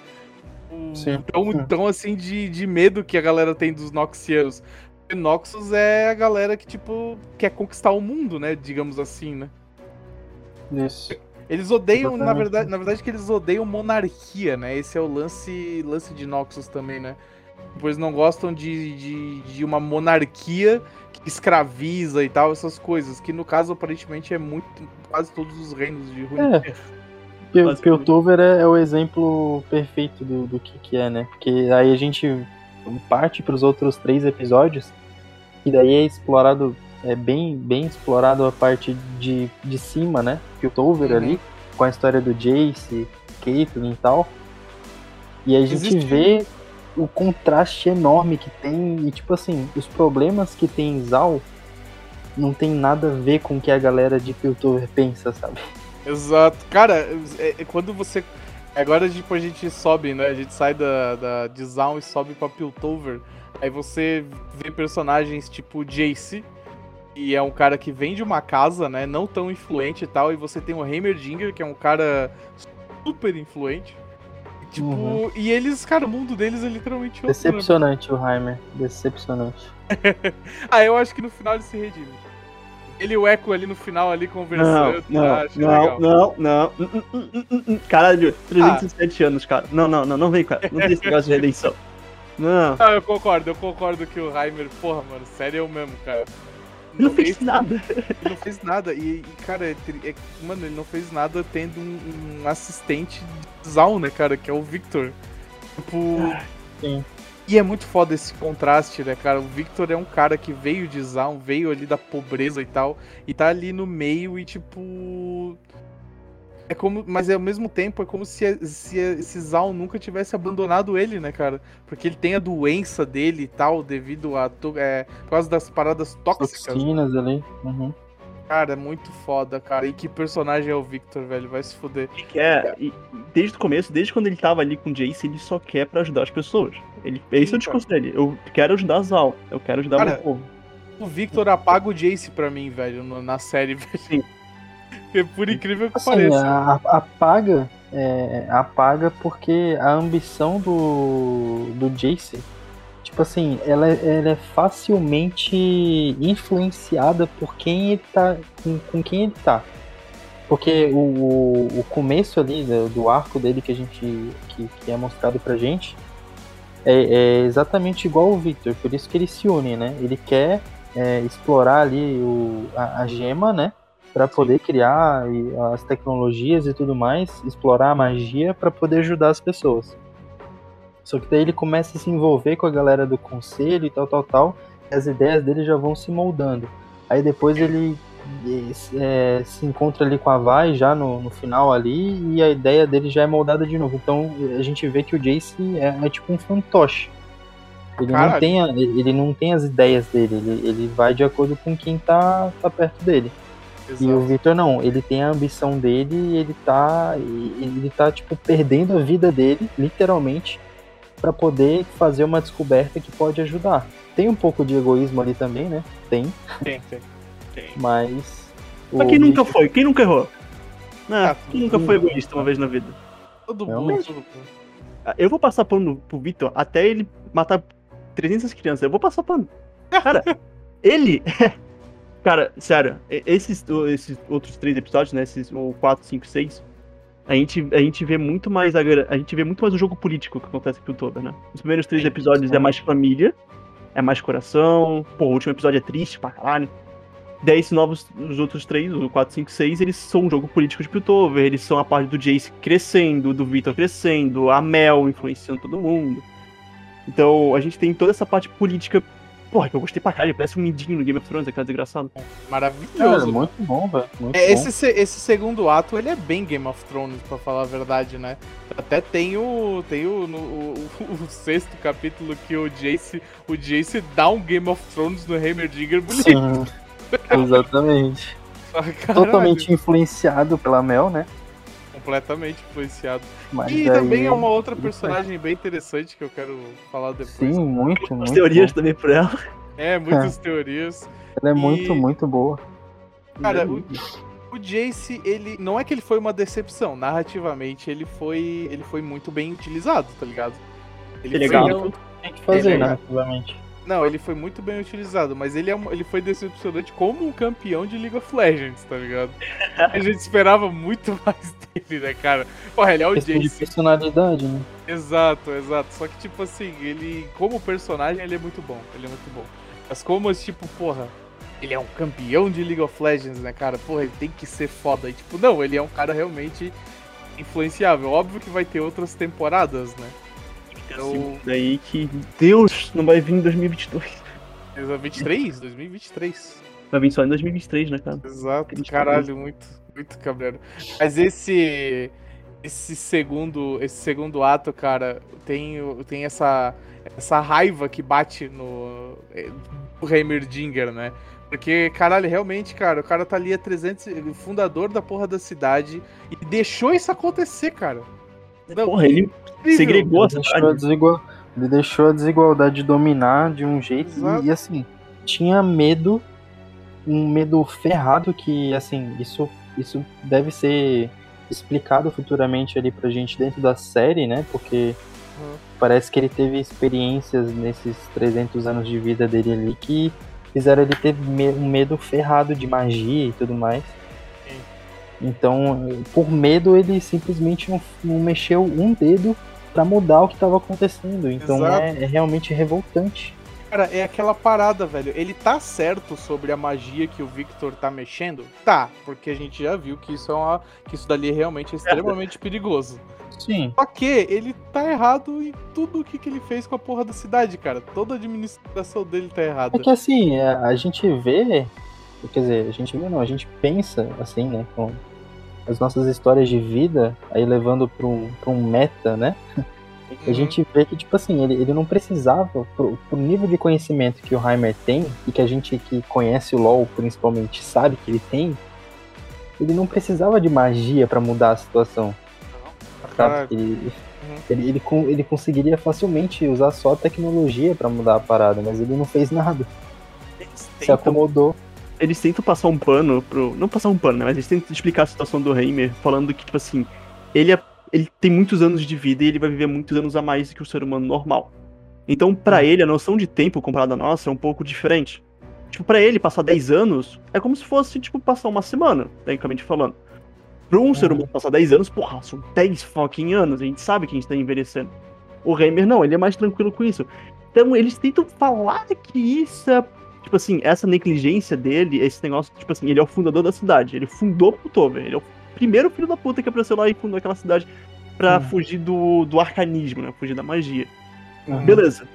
O- Sim. Então, então assim, de, de medo que a galera tem dos Noxianos. Porque Noxus é a galera que, tipo, quer conquistar o mundo, né? Digamos assim, né? Isso. Eles odeiam, na verdade, na verdade que eles odeiam monarquia, né? Esse é o lance, lance de Noxus também, né? Pois não gostam de, de, de uma monarquia que escraviza e tal, essas coisas. Que no caso, aparentemente, é muito. quase todos os reinos de Runeterra. Pil- Basicamente. Piltover é, é o exemplo perfeito do, do que, que é, né? Porque aí a gente parte para os outros três episódios e daí é explorado, é bem, bem explorado a parte de, de cima, né? Piltover Uhum. ali, com a história do Jace, Caitlyn e tal. E a gente Existe- vê o contraste enorme que tem e, tipo assim, os problemas que tem em Zal não tem nada a ver com o que a galera de Piltover pensa, sabe? Exato. Cara, é- é quando você. Agora tipo, a gente sobe, né? A gente sai da, da de Zaun e sobe pra Piltover. Aí você vê personagens tipo Jace, que é um cara que vem de uma casa, né? Não tão influente e tal. E você tem o Heimerdinger, que é um cara super influente. E, Tipo, Uhum. e eles, cara, o mundo deles é literalmente outro. né? Decepcionante o Heimer, decepcionante. Ah, eu acho que no final ele se redime. Ele e o Echo ali no final, ali Não, conversando. não, ah, achei não, legal. não, não, Hum, hum, hum, hum. Caralho, 307 anos, cara. Não, não, não, não vem, cara. Não tem esse negócio de redenção. Não. Ah, eu concordo, eu concordo que o Heimer, porra, mano, sério eu mesmo, cara. Ele não fez esse- nada. Ele não fez nada. E, e, cara, é é- mano, ele não fez nada tendo um, um assistente de Zaun, né, cara, que é o Victor. Tipo. Sim. E é muito foda esse contraste, né, cara? O Victor é um cara que veio de Zaun, veio ali da pobreza e tal, e tá ali no meio e, tipo. É como, mas ao mesmo tempo é como se, se esse Zaun nunca tivesse abandonado ele, né, cara? Porque ele tem a doença dele e tal, devido a. É, por causa das paradas tóxicas. Toxinas ali. Uhum. Cara, é muito foda, cara. E que personagem é o Victor, velho? Vai se fuder. Ele quer, e desde o começo, desde quando ele tava ali com o Jace, ele só quer pra ajudar as pessoas. Ele, esse é o discurso dele. Eu quero ajudar a Zal. Eu quero ajudar Cara, meu povo. O Victor apaga o Jace pra mim, velho, no- na série, velho. Sim. É por incrível que Assim, pareça. a, a- apaga, é, apaga porque a ambição do, do Jace, tipo assim, ela, é- ela é facilmente influenciada por quem ele tá, com, com quem ele tá. Porque o, o, o começo ali do, do arco dele que a gente, que, que é mostrado pra gente, é, é exatamente igual o Victor, por isso que eles se unem, né? Ele quer é, explorar ali o, a, a gema, né? Para poder criar as tecnologias e tudo mais, explorar a magia para poder ajudar as pessoas. Só que daí ele começa a se envolver com a galera do conselho e tal, tal, tal, e as ideias dele já vão se moldando. Aí depois ele é, se encontra ali com a Vai já no, no final ali e a ideia dele já é moldada de novo. Então a gente vê que o Jace é, é tipo um fantoche. Ele não, tem a- ele não tem as ideias dele, ele, ele vai de acordo com quem tá, tá perto dele. E o Exato. Victor não, ele tem a ambição dele e ele tá. Ele tá, tipo, perdendo a vida dele, literalmente, pra poder fazer uma descoberta que pode ajudar. Tem um pouco de egoísmo ali também, né? Tem, Tem, tem. mas. Mas o quem nunca foi? Quem nunca errou? Ah, Ah, quem nunca foi egoísta uma vez na vida? Todo mundo. Ah, Eu vou passar pano pro Victor até ele matar 300 crianças. Eu vou passar pano. Cara, ele. Cara, sério, esses, esses outros três episódios, né? Esses, o 4, 5, 6. A gente, a gente vê muito mais a, a gente vê muito mais o jogo político que acontece com o todo, né? Os primeiros três Sim, episódios é mais família, é mais coração. Pô, o último episódio é triste pra caralho. Daí esses novos, os outros três, o 4, 5, 6, eles são um jogo político de Piltover, eles são a parte do Jace crescendo, do Victor crescendo, a Mel influenciando todo mundo. Então a gente tem toda essa parte política. Porra, que eu gostei pra caralho, parece um mindinho no Game of Thrones, aquela desgraçado. Cara, Maravilhoso. muito bom, velho. Muito É, bom. esse, se- esse segundo ato, ele é bem Game of Thrones, pra falar a verdade, né? Até tem o. Tem o, no- o, o sexto capítulo que o Jace. O Jace dá um Game of Thrones no Heimerdinger bonito. Sim, exatamente. Caralho, Totalmente influenciado pela Mel, né? Completamente influenciado. Mas E daí- também é uma outra personagem bem interessante que eu quero falar depois. Sim, muito, As muito. teorias bom. também por ela. É, muitas teorias. Ela é E- muito, muito boa. Cara, o- O Jace, ele. Não é que ele foi uma decepção. Narrativamente, ele foi. Ele foi muito bem utilizado, tá ligado? Ele Que foi- legal. Tem que fazer, Ele é- né? Não, ele foi muito bem utilizado, mas ele, é um- ele foi decepcionante como um campeão de League of Legends, tá ligado? A gente esperava muito mais dele, né, cara? Porra, ele é o Questão de Jace. personalidade, né? Exato, exato. Só que, tipo assim, ele, como personagem, ele é muito bom. Ele é muito bom. Mas como, tipo, porra, ele é um campeão de League of Legends, né, cara? Porra, ele tem que ser foda. E, tipo, não, ele é um cara realmente influenciável. Óbvio que vai ter outras temporadas, né? Assim, daí que Deus não vai vir em 2022. 23? 2023. Vai vir só em 2023, né, cara? Exato, caralho, muito, muito cabreiro. Mas esse esse segundo esse segundo ato, cara, tem tem essa essa raiva que bate no eh, do Heimerdinger, né? Porque, caralho, realmente, cara, o cara tá ali 300, ele é fundador da porra da cidade e deixou isso acontecer, cara. Não, Porra, ele incrível. segregou a Ele deixou a, desigual... ele deixou a desigualdade dominar de um jeito Exato. e, e, assim, tinha medo, um medo ferrado que, assim, isso, isso deve ser explicado futuramente ali pra gente dentro da série, né? Porque Uhum. parece que ele teve experiências nesses 300 anos de vida dele ali que fizeram ele ter me- um medo ferrado de magia e tudo mais. Então, por medo, ele simplesmente não, não mexeu um dedo pra mudar o que estava acontecendo. Então é, é realmente revoltante. Cara, é aquela parada, velho. Ele tá certo sobre a magia que o Victor tá mexendo? Tá, porque a gente já viu que isso é uma. que isso dali realmente é extremamente perigoso. Sim. Só que ele tá errado em tudo o que, que ele fez com a porra da cidade, cara. Toda a administração dele tá errada. É que assim, a, a gente vê. Quer dizer, a gente não, a gente pensa assim, né? Com as nossas histórias de vida, aí levando pra um, pra um meta, né? A Uhum. gente vê que, tipo assim, ele, ele não precisava, pro, pro nível de conhecimento que o Heimer tem, e que a gente que conhece o LoL principalmente sabe que ele tem, ele não precisava de magia pra mudar a situação. Sabe? Ele, Uhum. ele, ele, con- ele conseguiria facilmente usar só a tecnologia pra mudar a parada, mas ele não fez nada. Se acomodou. Eles tentam passar um pano pro. Não passar um pano, né? Mas eles tentam explicar a situação do Heimer, falando que, tipo assim, ele, é- ele tem muitos anos de vida e ele vai viver muitos anos a mais do que o ser humano normal. Então, pra ele, a noção de tempo comparada à nossa é um pouco diferente. Tipo, pra ele, passar 10 anos é como se fosse, tipo, passar uma semana, tecnicamente falando. Pra um ser humano passar 10 anos, porra, são 10 fucking anos, a gente sabe que a gente tá envelhecendo. O Heimer não, ele é mais tranquilo com isso. Então, eles tentam falar que isso é tipo assim, essa negligência dele, esse negócio, tipo assim, ele é o fundador da cidade. Ele fundou Piltover. Ele é o primeiro filho da puta que apareceu lá e fundou aquela cidade pra Uhum. fugir do, do arcanismo, né? Fugir da magia. Uhum. Beleza.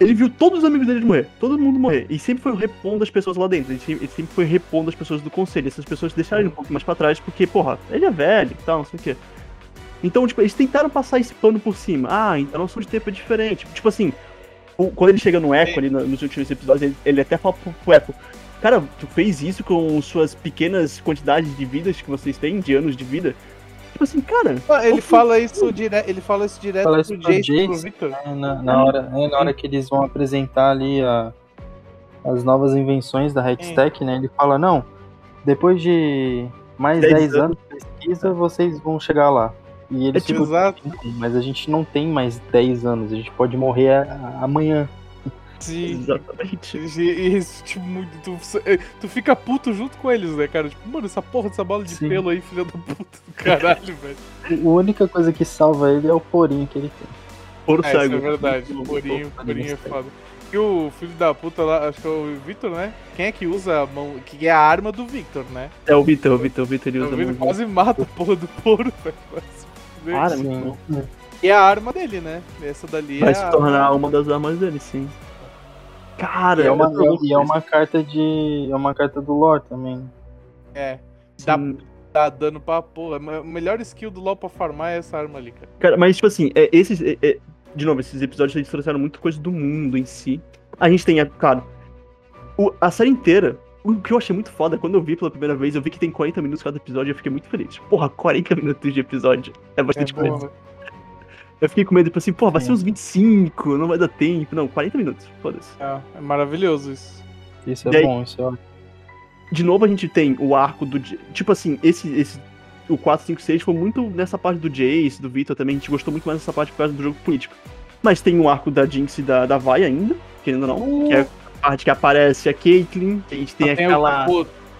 Ele viu todos os amigos dele morrer, todo mundo morrer. E sempre foi repondo as pessoas lá dentro. Ele sempre, ele sempre foi repondo as pessoas do conselho. Essas pessoas deixaram ele um pouco mais pra trás, porque, porra, ele é velho e tal, não sei o quê. Então, tipo, eles tentaram passar esse pano por cima. Ah, então a noção de tempo é diferente. Tipo assim, quando ele chega no Echo ali no- nos últimos episódios, ele, ele até fala pro, pro Echo, cara, tu fez isso com suas pequenas quantidades de vidas que vocês têm, de anos de vida. Tipo assim, cara, Ah, Ele fala isso direto, ele fala isso direto Fala pro isso pro Jace e pro. Victor. É, na, na hora, é, na hora que eles vão apresentar ali a- as novas invenções da Hextech, né? Ele fala, não, depois de mais Dez 10 anos de pesquisa, vocês vão chegar lá. E eles É tipo, Exato. "Não, mas a gente não tem mais 10 anos, a gente pode morrer a- amanhã. Sim. exatamente. E, e isso, tipo, muito. Tu, tu fica puto junto com eles, né, cara? Tipo, mano, essa porra dessa bola de Sim. pelo aí, filha da puta do caralho, velho. A única coisa que salva ele é o porinho que ele tem. Ouro É, isso é verdade. O Porinho, o Porinho é foda. E o filho da puta lá, acho que é o Victor, né? Quem é que usa a mão. Que é a arma do Victor, né? É o Vitor, o Vitor, o Vitor ele O usa Victor muito. quase mata a porra do Poro, velho. Sim. E é a arma dele, né? Essa dali Vai é se a- tornar uma das armas dele, sim. Cara, E é uma, e é uma carta de. É uma carta do lore também. É. Dá, dá dano pra porra. O melhor skill do LoL pra farmar é essa arma ali, cara. Cara, mas tipo assim, é, esses. é, é, de novo, esses episódios eles trouxeram muita coisa do mundo em si. A gente tem, é, claro, o- a série inteira. O que eu achei muito foda, quando eu vi pela primeira vez, eu vi que tem 40 minutos cada episódio, eu fiquei muito feliz. Porra, 40 minutos de episódio. É bastante É coisa. boa? Eu fiquei com medo, tipo assim, pô, vai ser uns 25, não vai dar tempo. Não, 40 minutos, foda-se. É, é maravilhoso isso. Isso é E aí- bom, isso é ótimo. de novo a gente tem o arco do. Tipo assim, esse. esse o 4, 5, 6 foi muito nessa parte do Jace, do Victor também. A gente gostou muito mais dessa parte por causa do jogo político. Mas tem o arco da Jinx e da, da Vi ainda, querendo ou não. Que é a parte que aparece a Caitlyn, que a gente tem Só aquela.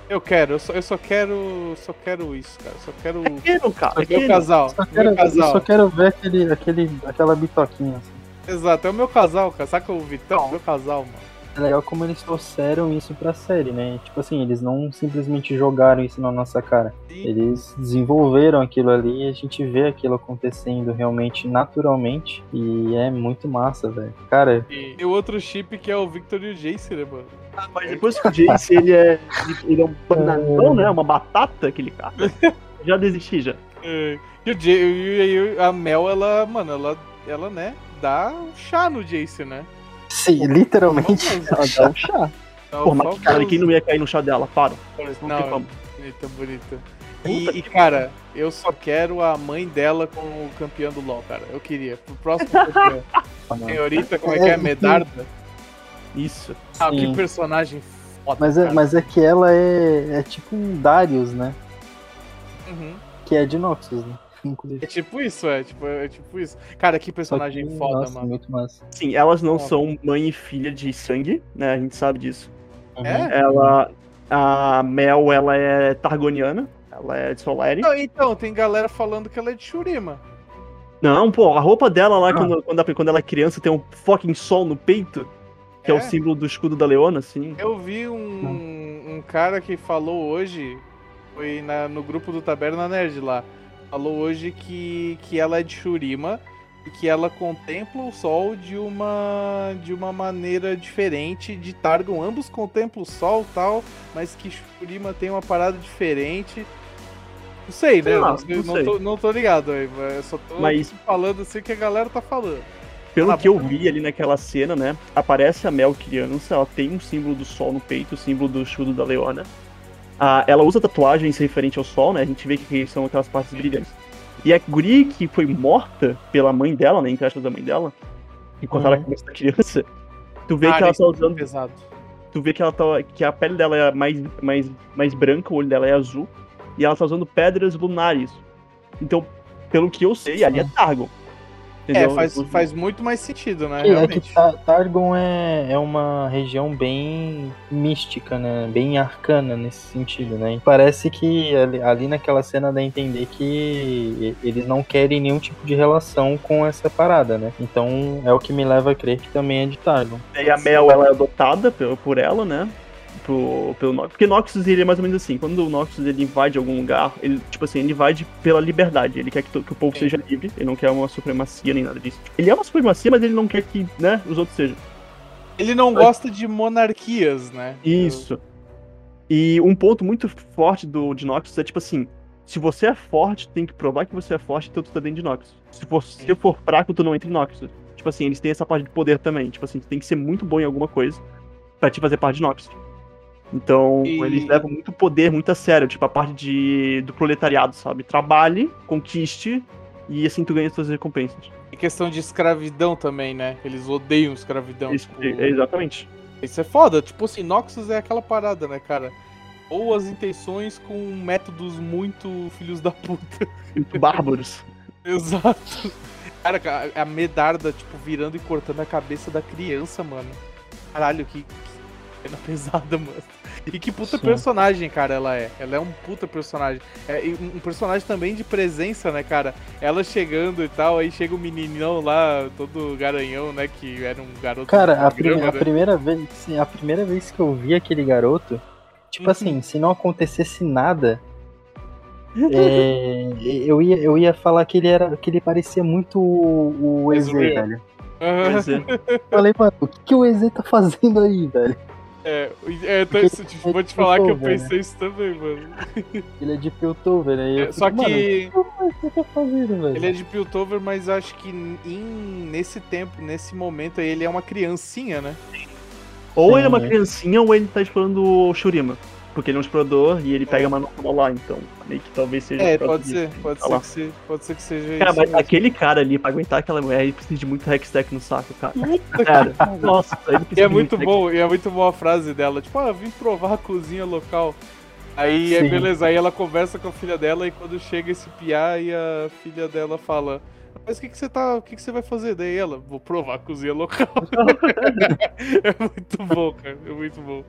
eu quero, eu só, eu só quero. Só quero isso, cara. Só quero. É Canon, cara. É Meu Canon. casal. Só quero, eu casal. só quero ver aquele, aquele, aquela bitoquinha. Assim. Exato, é o meu casal, cara. Saca o Vitão? Meu casal, mano. É legal como eles trouxeram isso pra série, né? Tipo assim, eles não simplesmente jogaram isso na nossa cara. Eles desenvolveram aquilo ali e a gente vê aquilo acontecendo realmente naturalmente. E é muito massa, velho. Cara, E, e o outro chip que é o Victor e o Jace, né, mano? Ah, Mas depois que o Jace, ele é. Ele é um bananão, né? Uma batata, aquele cara. Já desisti já. É, E, o Jay, e, e a Mel, ela, mano, ela, ela, né, dá um chá no Jace, né? Sim, literalmente ela dá um chá. Pô, mas só cara, quem não ia cair no chá dela? Para. Não Não, bonita, bonita. E, e, que cara, eu só quero a mãe dela como campeã do LoL, cara. Eu queria. Pro próximo campeão. Senhorita, como é que é? É, Medarda? Isso. Ah, que Sim. personagem foda, Mas é, cara. mas é que ela é, é tipo um Darius, né? Uhum. Que é de Noxus, né? Inclusive. É tipo isso, é tipo, é tipo isso. Cara, que personagem que, foda, nossa, mano. muito massa. Sim, elas não Foda. são mãe e filha de sangue, né? A gente sabe disso. Uhum. É? Ela. A Mel, ela é Targoniana. Ela é de Solari. Não, então, tem galera falando que ela é de Shurima. Não, pô, a roupa dela lá, Ah. quando, quando, quando ela é criança, tem um fucking sol no peito. Que é, É? o símbolo do escudo da Leona, assim. Eu vi um, um cara que falou hoje, foi na- no grupo do Taberna Nerd lá, falou hoje que, que ela é de Shurima e que ela contempla o sol de uma de uma maneira diferente de Targon. Ambos contemplam o sol e tal, mas que Shurima tem uma parada diferente. Não sei, né? Sei lá, não, não sei. tô, não tô ligado aí, eu só tô Mas- falando assim que a galera tá falando. Pelo Ah, que eu vi ali naquela cena, né? Aparece a Mel criança, ela tem um símbolo do sol no peito, o símbolo do escudo da Leona. Ah, ela usa tatuagens referente ao sol, né? A gente vê que são aquelas partes brilhantes. E a guria que foi morta pela mãe dela, né? Entre aspas da mãe dela, enquanto ela Uhum. cabeça da criança, tu vê Cara, que ela tá é usando. pesado. Tu vê que ela tá. que a pele dela é mais, mais, mais branca, o olho dela é azul, e ela tá usando pedras lunares. Então, pelo que eu sei, ali é Targon. É, Entendeu? faz, faz muito mais sentido, né? É, é que Targon é, é uma região bem mística, né? Bem arcana nesse sentido, né? E parece que ali, ali naquela cena dá a entender que eles não querem nenhum tipo de relação com essa parada, né? Então é o que me leva a crer que também é de Targon. E a Mel, ela é adotada por, por ela, né? Pro, pelo Noxus. Porque Noxus, ele é mais ou menos assim. Quando o Noxus, ele invade algum lugar, ele, tipo assim, ele invade pela liberdade. Ele quer que, to- que o povo Sim. seja livre. Ele não quer uma supremacia nem nada disso. Ele é uma supremacia, mas ele não quer que, né, os outros sejam. Ele não gosta de monarquias, né? Isso. E um ponto muito forte do de Noxus é tipo assim: se você é forte, tem que provar que você é forte, então tu tá dentro de Noxus. Se você for fraco, tu não entra em Noxus. Tipo assim, eles têm essa parte de poder também. Tipo assim, tu tem que ser muito bom em alguma coisa pra te fazer parte de Noxus. Então, E- eles levam muito poder muito a sério, tipo a parte de, do proletariado, sabe? Trabalhe, conquiste e assim tu ganha suas recompensas. E questão de escravidão também, né? Eles odeiam escravidão. Isso, tipo, é, exatamente. Isso é foda. Tipo assim, Noxus é aquela parada, né, cara? Boas intenções com métodos muito filhos da puta. Muito bárbaros. Exato. Cara, a- Medarda, tipo, virando e cortando a cabeça da criança, mano. Caralho, que, que cena pesada, mano. E que puta Sim. personagem, cara, ela é. Ela é um puta personagem. É um personagem também de presença, né, cara? Ela chegando e tal, aí chega o meninão lá, todo garanhão, né, que era um garoto Cara, a, programa, a né? primeira vez, sim, a primeira vez que eu vi aquele garoto, tipo Uhum. assim, se não acontecesse nada, é, eu, ia, eu ia falar que ele era, que ele parecia muito o, o velho. Eu falei, mano, o que, que o EZ tá fazendo aí, velho? É, é, então, tipo, vou te falar que eu Piltover, né? pensei isso também, mano. Ele é de Piltover, eu É, só fico, mano, que o que o EZ tá fazendo, ele é de Piltover, mas acho que em, nesse tempo, nesse momento aí, ele é uma criancinha, né? ou Sim, ele é uma né? criancinha ou ele tá explorando o Shurima. Porque ele é um explorador e ele pega a manopla lá, então meio que talvez seja. É, pode disso. ser, pode Tá ser, lá. que se, pode ser que seja Cara, isso. mas mesmo. aquele cara ali, pra aguentar aquela mulher, ele precisa de muito Hextech no saco, cara. Cara, nossa, ele precisa E é de muito Hextech. bom, e é muito boa a frase dela, tipo, ah, vim provar a cozinha local. Aí, é Sim. beleza, aí ela conversa com a filha dela e quando chega esse piá e a filha dela fala, mas o que que você tá, o que que você vai fazer? Daí ela, vou provar a cozinha local. é muito bom, cara, é muito bom.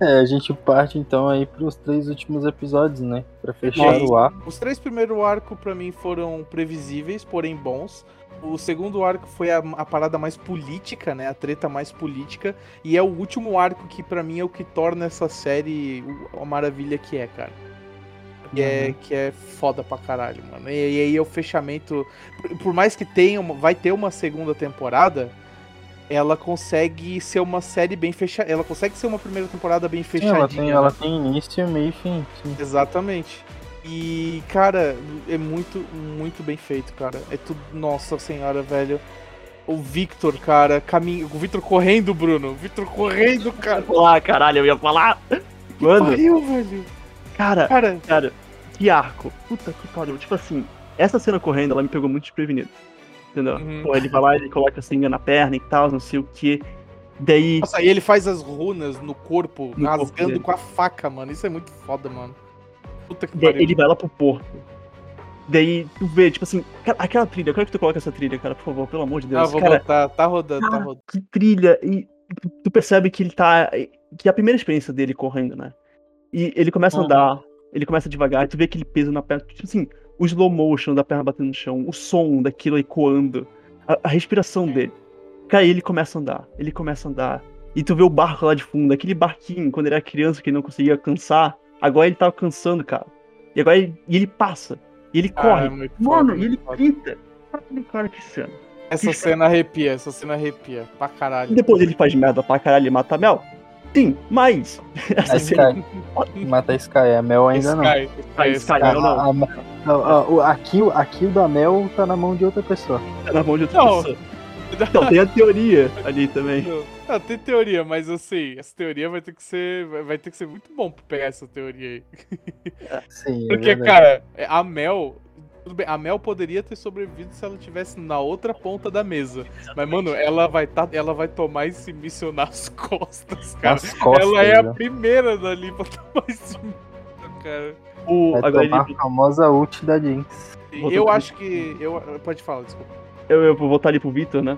É, a gente parte então aí pros três últimos episódios, né? Pra fechar Nossa. o ar. Os três primeiros arcos pra mim foram previsíveis, porém bons. O segundo arco foi a, a parada mais política, né? A treta mais política. E é o último arco que pra mim é o que torna essa série a maravilha que é, cara. Que, é, que é foda pra caralho, mano. E, e aí é o fechamento. Por, por mais que tenha, uma- vai ter uma segunda temporada, ela consegue ser uma série bem fechada. Ela consegue ser uma primeira temporada bem fechadinha. ela tem, ela tem início, meio e fim. Sim. Exatamente. E, cara, é muito, muito bem feito, cara. É tudo. Nossa senhora, velho. O Victor, cara, caminho. O Victor correndo, Bruno. O Victor correndo, cara. Lá, caralho, eu ia falar. Mano, Pariu, velho. cara, Cara, cara, que arco. Puta que pariu. Tipo assim, essa cena correndo, ela me pegou muito desprevenido. Entendeu? Uhum. Pô, ele vai lá, ele coloca a seringa na perna e tal, não sei o que. Daí. nossa, e ele faz as runas no corpo, No corpo rasgando dele. com a faca, mano. Isso é muito foda, mano. Puta que pariu. ele vai lá pro porto. Daí tu vê, tipo assim, cara, aquela trilha, eu quero que tu coloque essa trilha, cara, por favor, pelo amor de Ah, Deus. vou cara, botar. Tá rodando, tá cara, rodando. que trilha. E tu percebe que ele tá. Que é a primeira experiência dele correndo, né? E ele começa a Uhum. andar, ele começa devagar, tu vê aquele peso na perna, tipo assim, o slow motion da perna batendo no chão, o som daquilo ecoando, a, a respiração dele. Cara, e ele começa a andar, ele começa a andar. E tu vê o barco lá de fundo, aquele barquinho, quando ele era criança que ele não conseguia alcançar, agora ele tá alcançando, cara. E agora ele, e ele passa, e ele Ah, corre. é muito Mano, foda, e ele foda. grita. Aquele cara que cena. Essa cena arrepia, essa cena arrepia. Pra E caralho. depois ele faz merda pra caralho e mata a Mel? Sim, mas. Essa A cena. Sky. Mata a Sky, a Mel ainda não. Sky, A Sky, Sky, Sky. não, não. A- a- a- o- a kill, a kill da Mel tá na mão de outra pessoa. Tá na mão de outra Não. pessoa. Então, tem a teoria ali também. Não, Ah, tem teoria, mas assim, essa teoria vai ter que ser. Vai ter que ser muito bom pra pegar essa teoria aí. Sim, é Porque, verdade. cara, a Mel. Tudo bem, a Mel poderia ter sobrevivido se ela estivesse na outra ponta da mesa. Mas, mano, ela vai tá, ela vai tomar esse míssil nas costas, cara. Nas costas, ela é a né? primeira dali pra tomar esse míssil, cara. O, Vai agora tomar ele- a famosa ult da Jinx. Vou Eu acho que. Eu, pode falar, desculpa. eu, eu vou voltar ali pro Victor, né?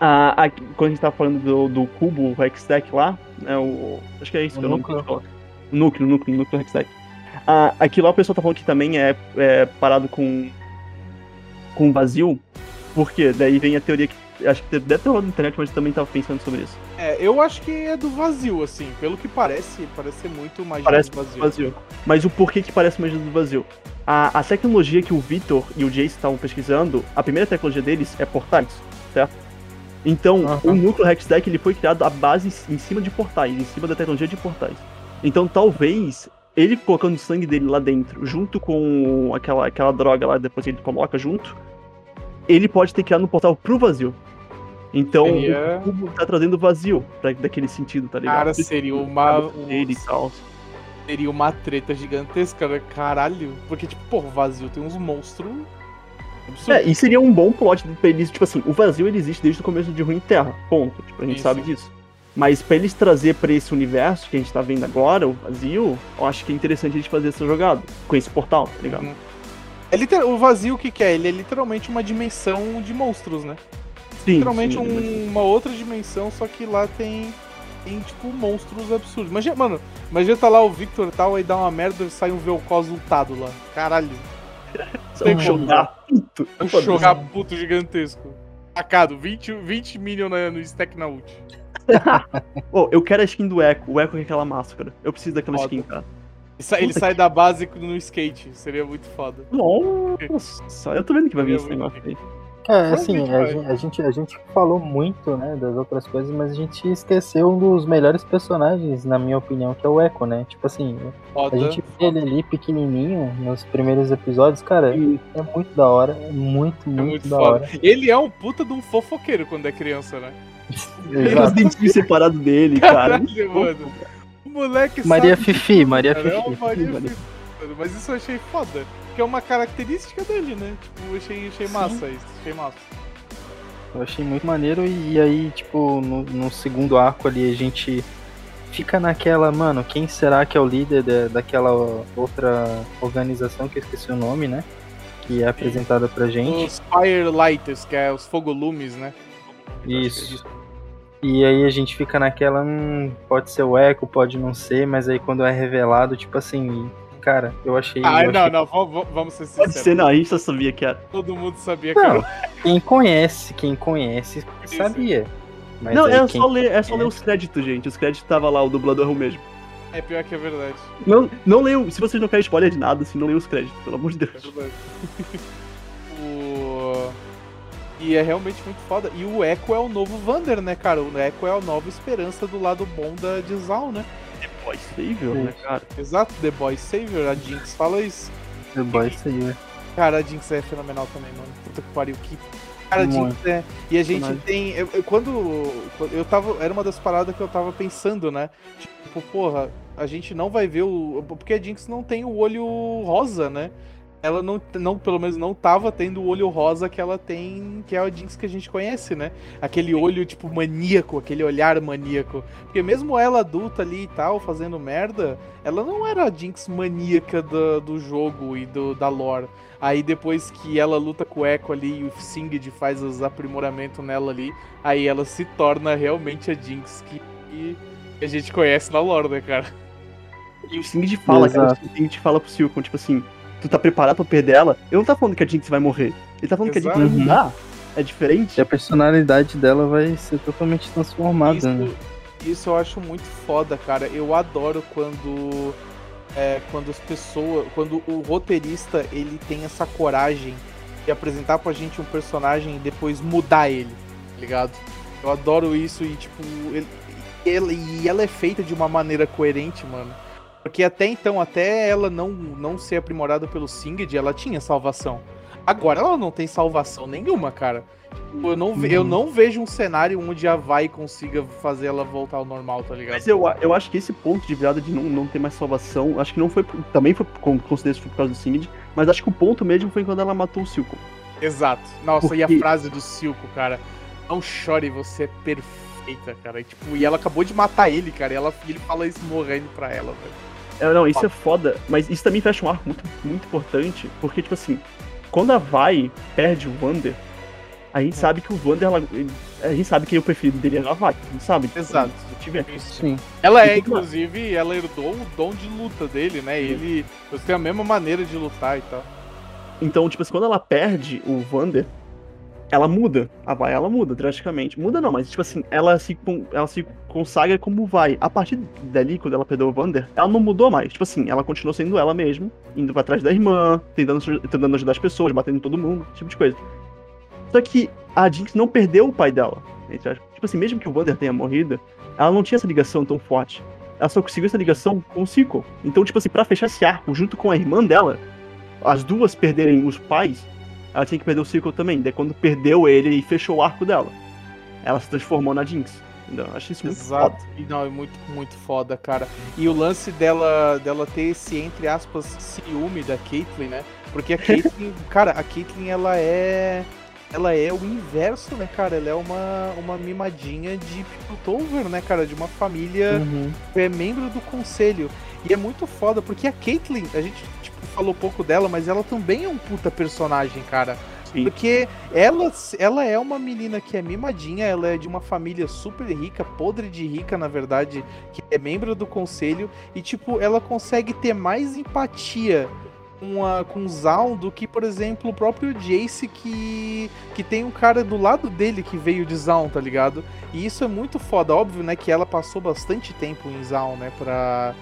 Ah, aqui- quando a gente tava falando do, do cubo, o Hextech lá, né? O, acho que é isso O que é núcleo. que a gente coloca. O núcleo, núcleo, núcleo Hextech. Ah, aqui lá o pessoal tá falando que também é, é parado com. com vazio. Por quê? Daí vem a teoria que. Acho que deve ter rolado na internet, mas eu também tava pensando sobre isso. É, eu acho que é do vazio, assim. Pelo que parece, parece ser muito magia Parece do vazio. vazio. Mas o porquê que parece magia do vazio? A, a tecnologia que o Victor e o Jace estavam pesquisando, a primeira tecnologia deles é portais, certo? Então, Aham. o núcleo Hextech ele foi criado à base em cima de portais, em cima da tecnologia de portais. Então, talvez ele colocando o sangue dele lá dentro, junto com aquela, aquela droga lá, depois que ele coloca junto, ele pode ter criado um portal pro vazio. Então, Seria- o cubo tá trazendo vazio pra, daquele sentido, tá ligado? Cara, seria uma. Ele e tal. Seria uma treta gigantesca, né? Caralho. Porque, tipo, pô, vazio tem uns monstros. absurdos. É, e seria um bom plot pra eles, tipo assim, o vazio ele existe desde o começo de Ruim Terra, ponto. Tipo, a gente Isso. sabe disso. Mas pra eles trazer pra esse universo que a gente tá vendo agora, o vazio, eu acho que é interessante a gente fazer essa jogada, com esse portal, tá ligado? Uhum. É liter- O vazio, o que, que é? Ele é literalmente uma dimensão de monstros, né? Sim, literalmente sim, um- uma outra dimensão, só que lá tem. Tem, tipo, monstros absurdos. Imagina, mano, imagina tá lá o Victor e tal, aí dá uma merda e sai um Vel'Koz ultado lá. Caralho. Só um jogar tudo. Um gigantesco. Tacado, 20, 20 minion na- no stack na ult. Ô, eu quero a skin do Echo, o Echo com aquela máscara. Eu preciso daquela Foda. skin, cara. Ele sai, ele Puta sai da base no skate, seria muito foda. Nossa, eu tô vendo que vai vir esse negócio aí. É, assim, a a, gente, a gente falou muito, né, das outras coisas, mas a gente esqueceu um dos melhores personagens, na minha opinião, que é o Echo, né? Tipo assim, Foda. a gente vê ele ali pequenininho nos primeiros episódios, cara, Sim. é muito da hora, é muito, É muito, muito da foda. hora. Ele é um puta de um fofoqueiro quando é criança, né? Tem os dentinhos separados dele, cara. Caralho, mano. O moleque Maria sabe de Fifi, tudo, Maria cara, é Fifi. Maria Maria Fifi, mano. Mas isso eu achei foda. Que é uma característica dele, né? Tipo, eu achei, achei massa isso. Achei massa. Eu achei muito maneiro e aí, tipo, no, no segundo arco ali a gente fica naquela, mano, quem será que é o líder da, daquela outra organização que eu esqueci o nome, né? Que é apresentada pra gente. Os Firelighters, que é os fogolumes, né? Isso. E aí a gente fica naquela, hum, pode ser o Echo, pode não ser, mas aí quando é revelado, tipo assim, cara, eu achei. Ah, eu não, achei- não, vamos, vamos ser Pode sinceros. ser, não, a gente só sabia que era. Todo mundo sabia, Não, cara. Quem conhece, quem conhece, sabia. Mas não, é só, ler, é só é. ler os créditos, gente. Os créditos tava lá, o dublador é o mesmo. É pior que é verdade. Não, não leiam, se vocês não querem spoiler de nada, assim, não leiam os créditos, pelo amor de É Deus. verdade. o... E é realmente muito foda. E o Echo é o novo Vander, né, cara? O Echo é a nova esperança do lado bom da de Zal, né? Boy Savior, né, cara? Exato, The Boy Savior, a Jinx fala isso. The Boys Savior. Cara, a Jinx é fenomenal também, mano. Puta que pariu, que. Cara. Jinx é. E a gente tem. Eu, eu- quando, quando eu tava. Era uma das paradas que eu tava pensando, né? Tipo, porra, a gente não vai ver o. Porque a Jinx não tem o olho rosa, né? Ela não, não, pelo menos não tava tendo o olho rosa que ela tem, que é a Jinx que a gente conhece, né? Aquele olho, tipo, maníaco, aquele olhar maníaco. Porque mesmo ela adulta ali e tal, fazendo merda, ela não era a Jinx maníaca do, do jogo e do, da lore. Aí depois que ela luta com o Echo ali e o Singed faz os aprimoramentos nela ali, aí ela se torna realmente a Jinx que, que a gente conhece na lore, né, cara? E o Singed fala, cara, o Singed fala pro Silcon, tipo assim, tu tá preparado pra perder ela? Ele não tá falando que a Jinx vai morrer. Ele tá falando que a Jinx vai Exato. mudar. É diferente. E a personalidade dela vai ser totalmente transformada, né? Isso, isso eu acho muito foda, cara. Eu adoro quando é, quando as pessoas, quando o roteirista ele tem essa coragem de apresentar pra gente um personagem e depois mudar ele, tá ligado? Eu adoro isso e tipo, ele, ele- e ela é feita de uma maneira coerente, mano. Porque até então, até ela não não ser aprimorada pelo Singed, ela tinha salvação. Agora ela não tem salvação nenhuma, cara. Tipo, Eu não, eu não vejo um cenário onde a Vai consiga fazer ela voltar ao normal, tá ligado? Mas eu, eu acho que esse ponto de virada de não, não ter mais salvação, acho que não foi. Também foi considero isso por causa do Singed, mas acho que o ponto mesmo foi quando ela matou o Silco. Exato. Nossa, e a Porque- frase do Silco, cara. Não chore, você é perfeita, cara. E, tipo, e ela acabou de matar ele, cara. E ela, e ele fala isso morrendo pra ela, velho. É, não, isso é foda, mas isso também fecha um arco muito, muito importante, porque, tipo assim, quando a Vai perde o Wander, a gente sabe que o Wander, ela, a gente sabe que o preferido dele era a Vai, a gente sabe. Exato. Se tiver. Sim. Ela é, E inclusive, ela herdou o dom de luta dele, né? Ele. Eles têm a mesma maneira de lutar e tal. Então, tipo assim, quando ela perde o Wander, ela muda. A Vai, ela muda drasticamente. Muda não, mas, tipo assim, ela se, ela se consagra como Vai. A partir dali, quando ela perdeu o Wander, ela não mudou mais. Tipo assim, ela continuou sendo ela mesma, indo pra trás da irmã, tentando, tentando ajudar as pessoas, batendo em todo mundo, esse tipo de coisa. Só que a Jinx não perdeu o pai dela. Tipo assim, mesmo que o Wander tenha morrido, ela não tinha essa ligação tão forte. Ela só conseguiu essa ligação com o Cico. Então, tipo assim, pra fechar esse arco junto com a irmã dela, as duas perderem os pais, ela tinha que perder o Cico também. Daí quando perdeu ele e fechou o arco dela, ela se transformou na Jinx. Entendeu? Eu Acho isso muito Exato. foda. E não, é muito, muito foda, cara. E o lance dela, dela ter esse, entre aspas, ciúme da Caitlyn, né? Porque a Caitlyn, cara, a Caitlyn, ela é. Ela é o inverso, né, cara? Ela é uma, uma mimadinha de Piltover, né, cara? De uma família Uhum. é membro do conselho. E é muito foda, porque a Caitlyn, a gente falou pouco dela, mas ela também é um puta personagem, cara. Sim. Porque ela, ela é uma menina que é mimadinha, ela é de uma família super rica, podre de rica, na verdade, que é membro do conselho, e tipo, ela consegue ter mais empatia com, a, com o Zaun do que, por exemplo, o próprio Jace, que, que tem um cara do lado dele que veio de Zaun, tá ligado? E isso é muito foda, óbvio, né, que ela passou bastante tempo em Zaun, né, pra,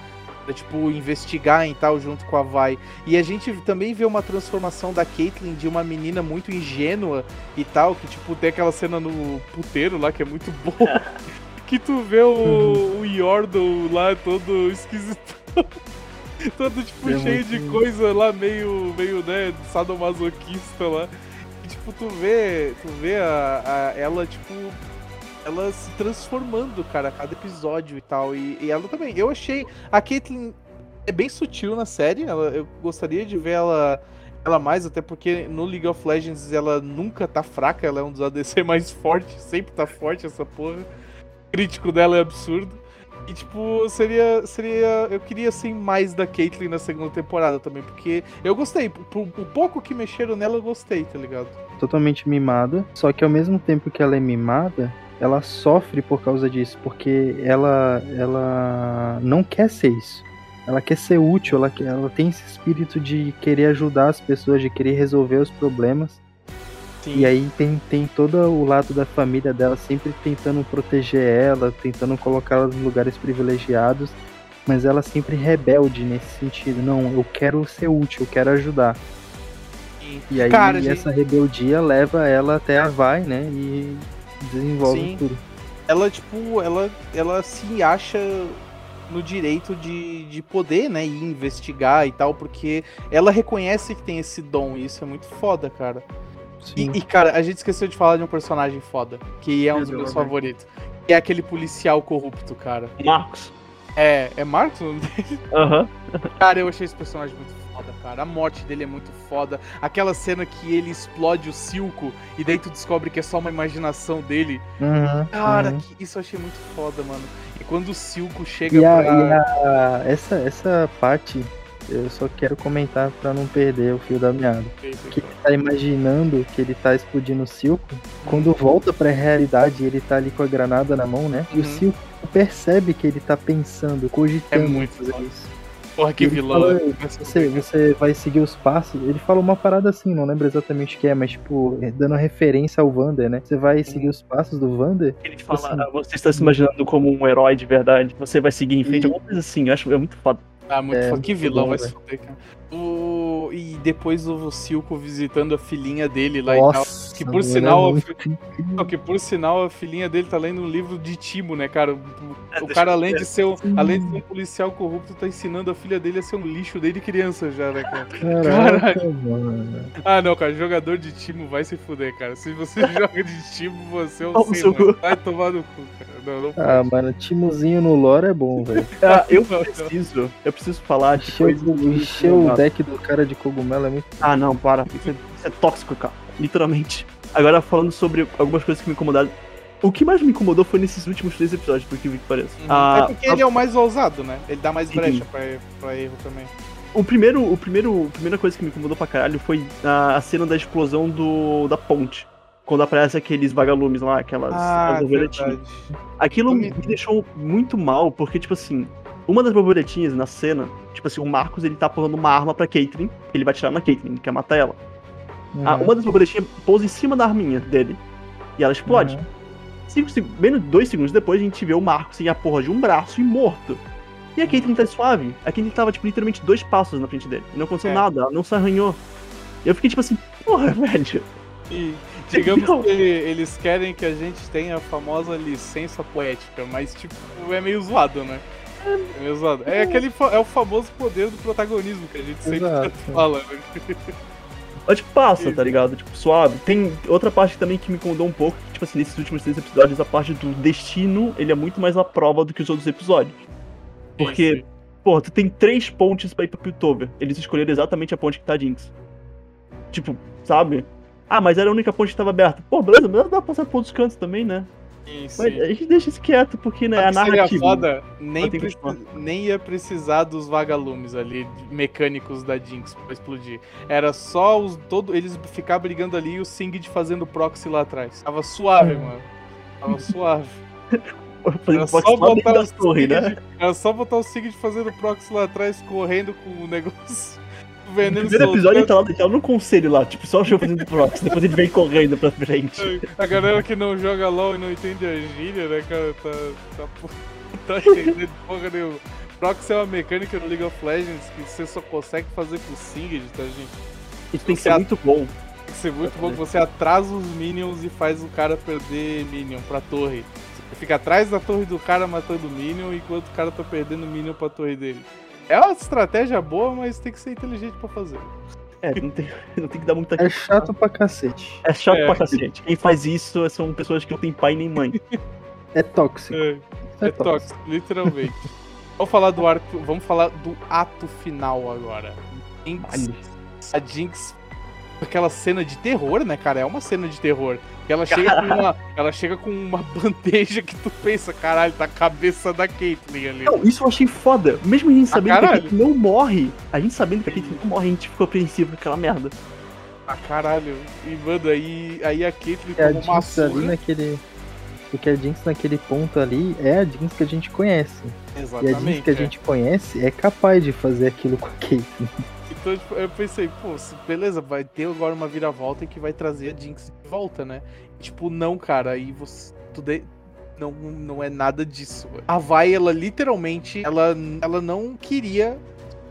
pra, tipo, investigar e tal, junto com a Vai. E a gente também vê uma transformação da Caitlyn de uma menina muito ingênua e tal, que, tipo, tem aquela cena no puteiro lá, que é muito boa. que tu vê o, o Yordle lá todo esquisito. todo, tipo, É cheio de coisa lá, meio, meio, né, sadomasoquista lá. E, tipo, tu vê, tu vê a, a- ela, tipo, ela se transformando, cara, a cada episódio e tal. E, e ela também. Eu achei. A Caitlyn é bem sutil na série. Ela, eu gostaria de ver ela, ela mais, até porque no League of Legends ela nunca tá fraca. Ela é um dos ADC mais fortes. Sempre tá forte essa porra. O crítico dela é absurdo. E, tipo, seria. seria eu queria, assim, mais da Caitlyn na segunda temporada também, porque eu gostei. O, o pouco que mexeram nela, eu gostei, tá ligado? Totalmente mimada. Só que ao mesmo tempo que ela é mimada, ela sofre por causa disso, porque ela, ela não quer ser isso. Ela quer ser útil, ela, ela tem esse espírito de querer ajudar as pessoas, de querer resolver os problemas. Sim. E aí tem, tem todo o lado da família dela sempre tentando proteger ela, tentando colocá-la em lugares privilegiados, mas ela sempre rebelde nesse sentido. Não, eu quero ser útil, eu quero ajudar. E aí Cara, gente- essa rebeldia leva ela até a vai, né? E desenvolve Sim. tudo. ela, tipo, ela, ela se acha no direito de, de poder, né, e investigar e tal, porque ela reconhece que tem esse dom, e isso é muito foda, cara. E, Sim. e, cara, a gente esqueceu de falar de um personagem foda, que é um Meu dos Deus, meus velho. favoritos. Que é aquele policial corrupto, cara. Marcos. É, é Marcos? o nome dele? Aham. Cara, eu achei esse personagem muito foda, cara. A morte dele é muito foda. Aquela cena que ele explode o Silco e daí tu descobre que é só uma imaginação dele. Uhum, Cara, uhum. que- isso eu achei muito foda, mano. E quando o Silco chega E, a, pra. e a- essa, essa parte eu só quero comentar pra não perder o fio da meada. Que ele tá imaginando que ele tá explodindo o Silco. Quando volta pra realidade, ele tá ali com a granada na mão, né? E o Uhum. Silco percebe que ele tá pensando, cogitando É muito fazer isso. Porra, que vilão. fala? Você, você vai seguir os passos. Ele fala uma parada assim, não lembro exatamente o que é, mas tipo, dando referência ao Vander, né? Você vai seguir os passos do Vander. Ele fala, Assim. "Ah, você está se imaginando como um herói de verdade, você vai seguir em frente, E- alguma coisa assim, eu acho é muito foda. Ah, muito É, foda. Que muito vilão bom, vai se fuder, cara. O... E depois o Silco visitando a filhinha dele lá e tal. Que por sinal, é Não, que por sinal a filhinha dele tá lendo um livro de Timo, né, cara? O, É, o cara, além de, ser um, além de ser um policial corrupto, tá ensinando a filha dele a ser um lixo desde criança já, né, cara? Caraca, mano. Ah, não, cara, jogador de Timo vai se fuder, cara. Se você joga de Timo, você é um Toma mano. Vai tomar no cu, cara. Não, não Ah, mano, Timozinho no lore é bom, velho. Ah, eu preciso, eu preciso falar de Encher, o- encher o deck do cara de cogumelo é muito. Ah, não, para. Isso é, isso é tóxico, cara. Literalmente. Agora, falando sobre algumas coisas que me incomodaram. O que mais me incomodou foi nesses últimos três episódios, por que que pareça. Uhum. Ah, é porque ele é o mais ousado, né? Ele dá mais brecha pra, pra erro também. O primeiro, o primeiro, a primeira coisa que me incomodou pra caralho foi a, a cena da explosão do, da ponte. Quando aparece aqueles vagalumes lá, aquelas Ah, as borboletinhas. Aquilo me deixou muito mal, porque, tipo assim, uma das borboletinhas na cena, tipo assim, o Marcos ele tá pulando uma arma pra Caitlyn, ele vai tirar na Caitlyn, ele quer matar ela. Uhum. uma das borboletinhas pousa em cima da arminha dele. E ela explode. Uhum. Cinco, menos de dois segundos depois, a gente vê o Marcos sem a porra de um braço e morto. E a Caitlyn tá suave. A Caitlyn tava, tipo, literalmente dois passos na frente dele. E não aconteceu É. nada, ela não se arranhou. E eu fiquei tipo assim, porra, velho. E digamos Não. que eles querem que a gente tenha a famosa licença poética, mas tipo, é meio zoado, né? É meio zoado. É aquele fa- é o famoso poder do protagonismo que a gente sempre Exato. fala, né? Mas, tipo, passa, tá ligado? Tipo, suave. Tem outra parte também que me incomodou um pouco, que, tipo assim, nesses últimos três episódios, a parte do destino, ele é muito mais à prova do que os outros episódios. Porque, Isso. pô, tu tem três pontes pra ir pra Piltover. Eles escolheram exatamente a ponte que tá Jinx. Tipo, sabe? Ah, mas era a única ponte que tava aberta. Pô, beleza, mas dá pra passar por outros cantos também, né? Sim, sim. Mas a gente deixa isso quieto, porque, né, é a que seria narrativa. foda, nem, preci- continuar. nem ia precisar dos vagalumes ali, de- mecânicos da Jinx pra explodir. Era só os todo eles ficar brigando ali e o Singed fazendo proxy lá atrás. Tava suave, mano. Tava suave. Era só botar o torre, né? Singed- Era só botar o fazendo proxy lá atrás, correndo com o negócio. O No veneno primeiro episódio ele tá lá deitado no conselho lá, tipo, só o show fazendo proxy, depois ele vem correndo pra frente. A galera que não joga LOL e não entende a gíria, né, cara, tá. tá, tá entendendo porra nenhuma. Proxy é uma mecânica no League of Legends que você só consegue fazer com o Singed, tá, gente? Isso tem que Você ser muito bom. Tem que ser muito bom que você atrasa os minions e faz o cara perder minion pra torre. Você fica atrás da torre do cara matando minion enquanto o cara tá perdendo minion pra torre dele. É uma estratégia boa, mas tem que ser inteligente pra fazer. É, não tem, não tem que dar muita É chato pra cacete. É chato É. pra cacete. Quem faz isso são pessoas que não têm pai nem mãe. É tóxico. É, é tóxico, literalmente. vamos falar do arco. Vamos falar do ato final agora. Jinx, a Jinx. Aquela cena de terror, né, cara? É uma cena de terror. Que ela chega com uma. Ela chega com uma bandeja que tu pensa, caralho, tá a cabeça da Caitlyn ali. Não, isso eu achei foda. Mesmo a gente sabendo que a. Caitlyn não morre, a gente sabendo que a Caitlyn não morre, a gente ficou apreensivo com aquela merda. Ah, caralho. E, mano, aí, aí a Caitlyn É a tomou uma Jinx ali naquele. Porque a Jinx naquele ponto ali é a Jinx que a gente conhece. E a Jinx Exatamente. que a é. gente conhece é capaz de fazer aquilo com a Caitlyn. Então, tipo, eu pensei, pô, beleza, vai ter agora uma viravolta que vai trazer a Jinx de volta, né? Tipo, não, cara, aí você. Tudo é- não, não é nada disso. A Vai, ela literalmente, ela, ela não queria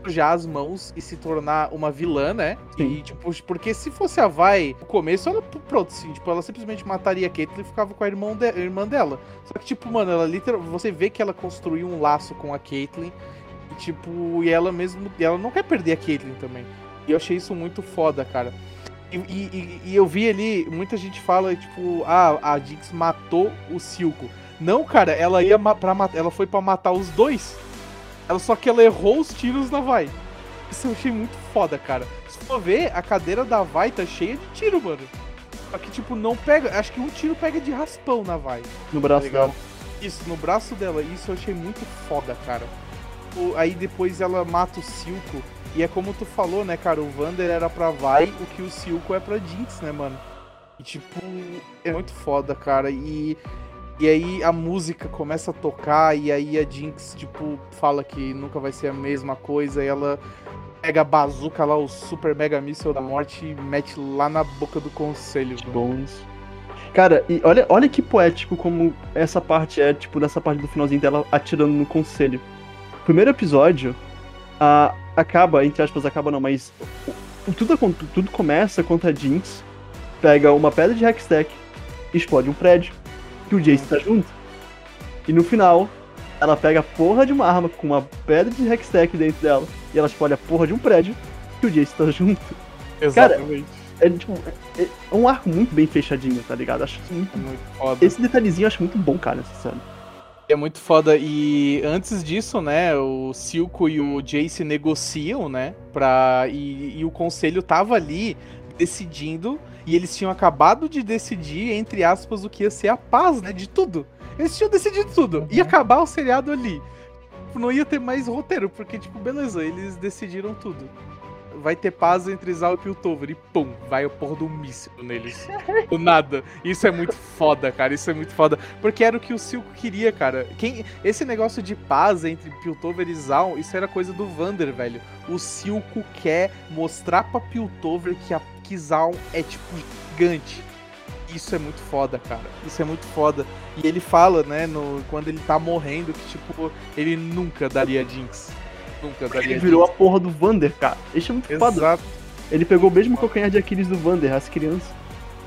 sujar as mãos e se tornar uma vilã, né? Sim. E, tipo, porque se fosse a Vai, no começo, ela, pronto, assim, tipo, ela simplesmente mataria a Caitlyn e ficava com a irmã, de- a irmã dela. Só que, tipo, mano, ela literalmente, você vê que ela construiu um laço com a Caitlyn tipo, e ela mesmo. Ela não quer perder a Caitlyn também. E eu achei isso muito foda, cara. E, e- e- eu vi ali, muita gente fala, tipo, ah, a Jinx matou o Silco. Não, cara, ela ia pra matar. Ela foi pra matar os dois. Ela, só que ela errou os tiros na Vai. Isso eu achei muito foda, cara. Se for ver, a cadeira da Vai tá cheia de tiro, mano. Só que, tipo, não pega. Acho que um tiro pega de raspão na Vai. No braço Legal. dela. Isso, no braço dela. Isso eu achei muito foda, cara. O- aí depois ela mata o Silco. E é como tu falou, né, cara? O Vander era pra Vai, o que o Silco é pra Jinx, né, mano? E tipo, é muito foda, cara. E, e aí a música começa a tocar, e aí a Jinx, tipo, fala que nunca vai ser a mesma coisa. E ela pega a bazuca lá, o super mega míssil da morte, e mete lá na boca do conselho. Bones. Cara, e olha, olha que poético como essa parte é, tipo, dessa parte do finalzinho dela atirando no conselho. Primeiro episódio, a, acaba, entre aspas, acaba não, mas tudo, tudo começa contra a Jinx, pega uma pedra de Hextech, explode um prédio, que o Jace tá junto. E no final, ela pega a porra de uma arma com uma pedra de Hextech dentro dela, e ela explode a porra de um prédio, que o Jace tá junto. Exatamente. É, tipo, é, é um arco muito bem fechadinho, tá ligado? Acho muito. muito foda. Esse detalhezinho eu acho muito bom, cara, sincero. É muito foda. E antes disso, né, o Silco e o Jace negociam, né? Pra, e, e o conselho tava ali decidindo. E eles tinham acabado de decidir, entre aspas, o que ia ser a paz, né? De tudo. Eles tinham decidido tudo. Ia acabar o seriado ali. Tipo, Não ia ter mais roteiro, porque, tipo, beleza, eles decidiram tudo. Vai ter paz entre Zal e Piltover. E pum, vai o porra do míssil neles. Do nada. Isso é muito foda, cara. Isso é muito foda. Porque era o que o Silco queria, cara. Quem, esse negócio de paz entre Piltover e Zaun, isso era coisa do Vander, velho. O Silco quer mostrar pra Piltover que, a, que Zaun é, tipo, gigante. Isso é muito foda, cara. Isso é muito foda. E ele fala, né, no, quando ele tá morrendo, que, tipo, ele nunca daria Jinx. Nunca daria Ele virou a porra do Vander, cara. Isso é muito foda. Exato. Ele pegou o mesmo calcanhar de Aquiles do Vander, as crianças.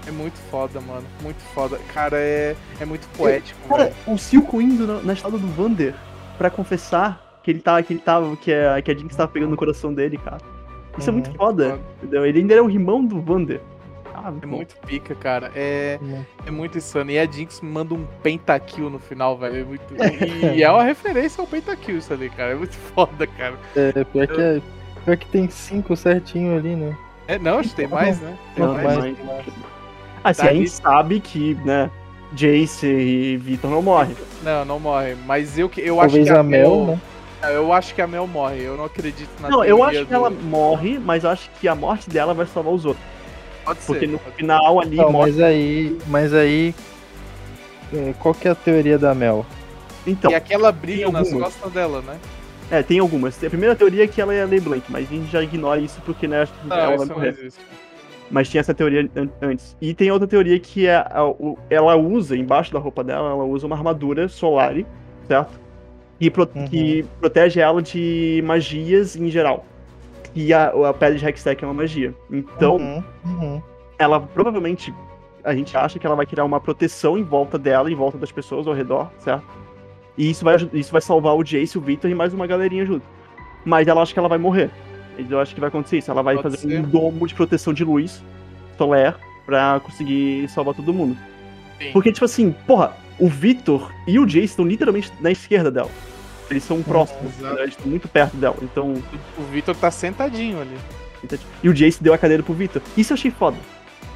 É muito foda, mano. Muito foda. Cara, é, é muito poético, Cara, velho. o Silco indo na, na estrada do Vander pra confessar que ele tava, que ele tava, que a, que a Jinx tava pegando no coração dele, cara. Isso é Uhum. muito foda, entendeu? Ele ainda era o irmão do Vander. É muito pica, cara. É, é muito insano. E a Jinx manda um pentakill no final, velho. É muito... E é uma referência ao pentakill isso ali, cara. É muito foda, cara. É, pior que, é, pior que tem cinco certinho ali, né? É, não, acho que tem mais, né? Tem Não, mais. mais. Assim, Tá a gente sabe que, né, Jace e Victor não morrem. Não, não morre. Mas eu, que- eu acho Talvez que a a Mel, né? Eu acho que a Mel morre. Eu não acredito na Não, eu acho que do- ela morre, mas eu acho que a morte dela vai salvar os outros. Pode ser. Porque no final ali Não, morre. mas aí. Mas aí. é, Qual que é a teoria da Mel? Então, E aquela brilha nas costas dela, né? é, tem algumas. A primeira teoria é que ela é Leblanc, mas a gente já ignora isso porque, né, acho que Não, ela vai isso não morrer. existe. Mas tinha essa teoria an- antes. E tem outra teoria que é a- o- ela usa, embaixo da roupa dela, ela usa uma armadura solar, certo? Que, pro- Uhum. que protege ela de magias em geral. E a, a pedra de Hextech é uma magia. Então, Uhum, uhum. ela provavelmente. A gente acha que ela vai criar uma proteção em volta dela, em volta das pessoas ao redor, certo? E isso vai, isso vai salvar o Jace, o Victor e mais uma galerinha junto. Mas ela acha que ela vai morrer. Eu acho que vai acontecer isso. Ela vai Pode fazer ser. um domo de proteção de luz solar pra conseguir salvar todo mundo. Sim. Porque, tipo assim, porra, o Victor e o Jace estão literalmente na esquerda dela. Eles são próximos, exato. né? eles estão muito perto dela. Então, O Victor tá sentadinho ali. e o Jace deu a cadeira pro Victor. Isso eu achei foda.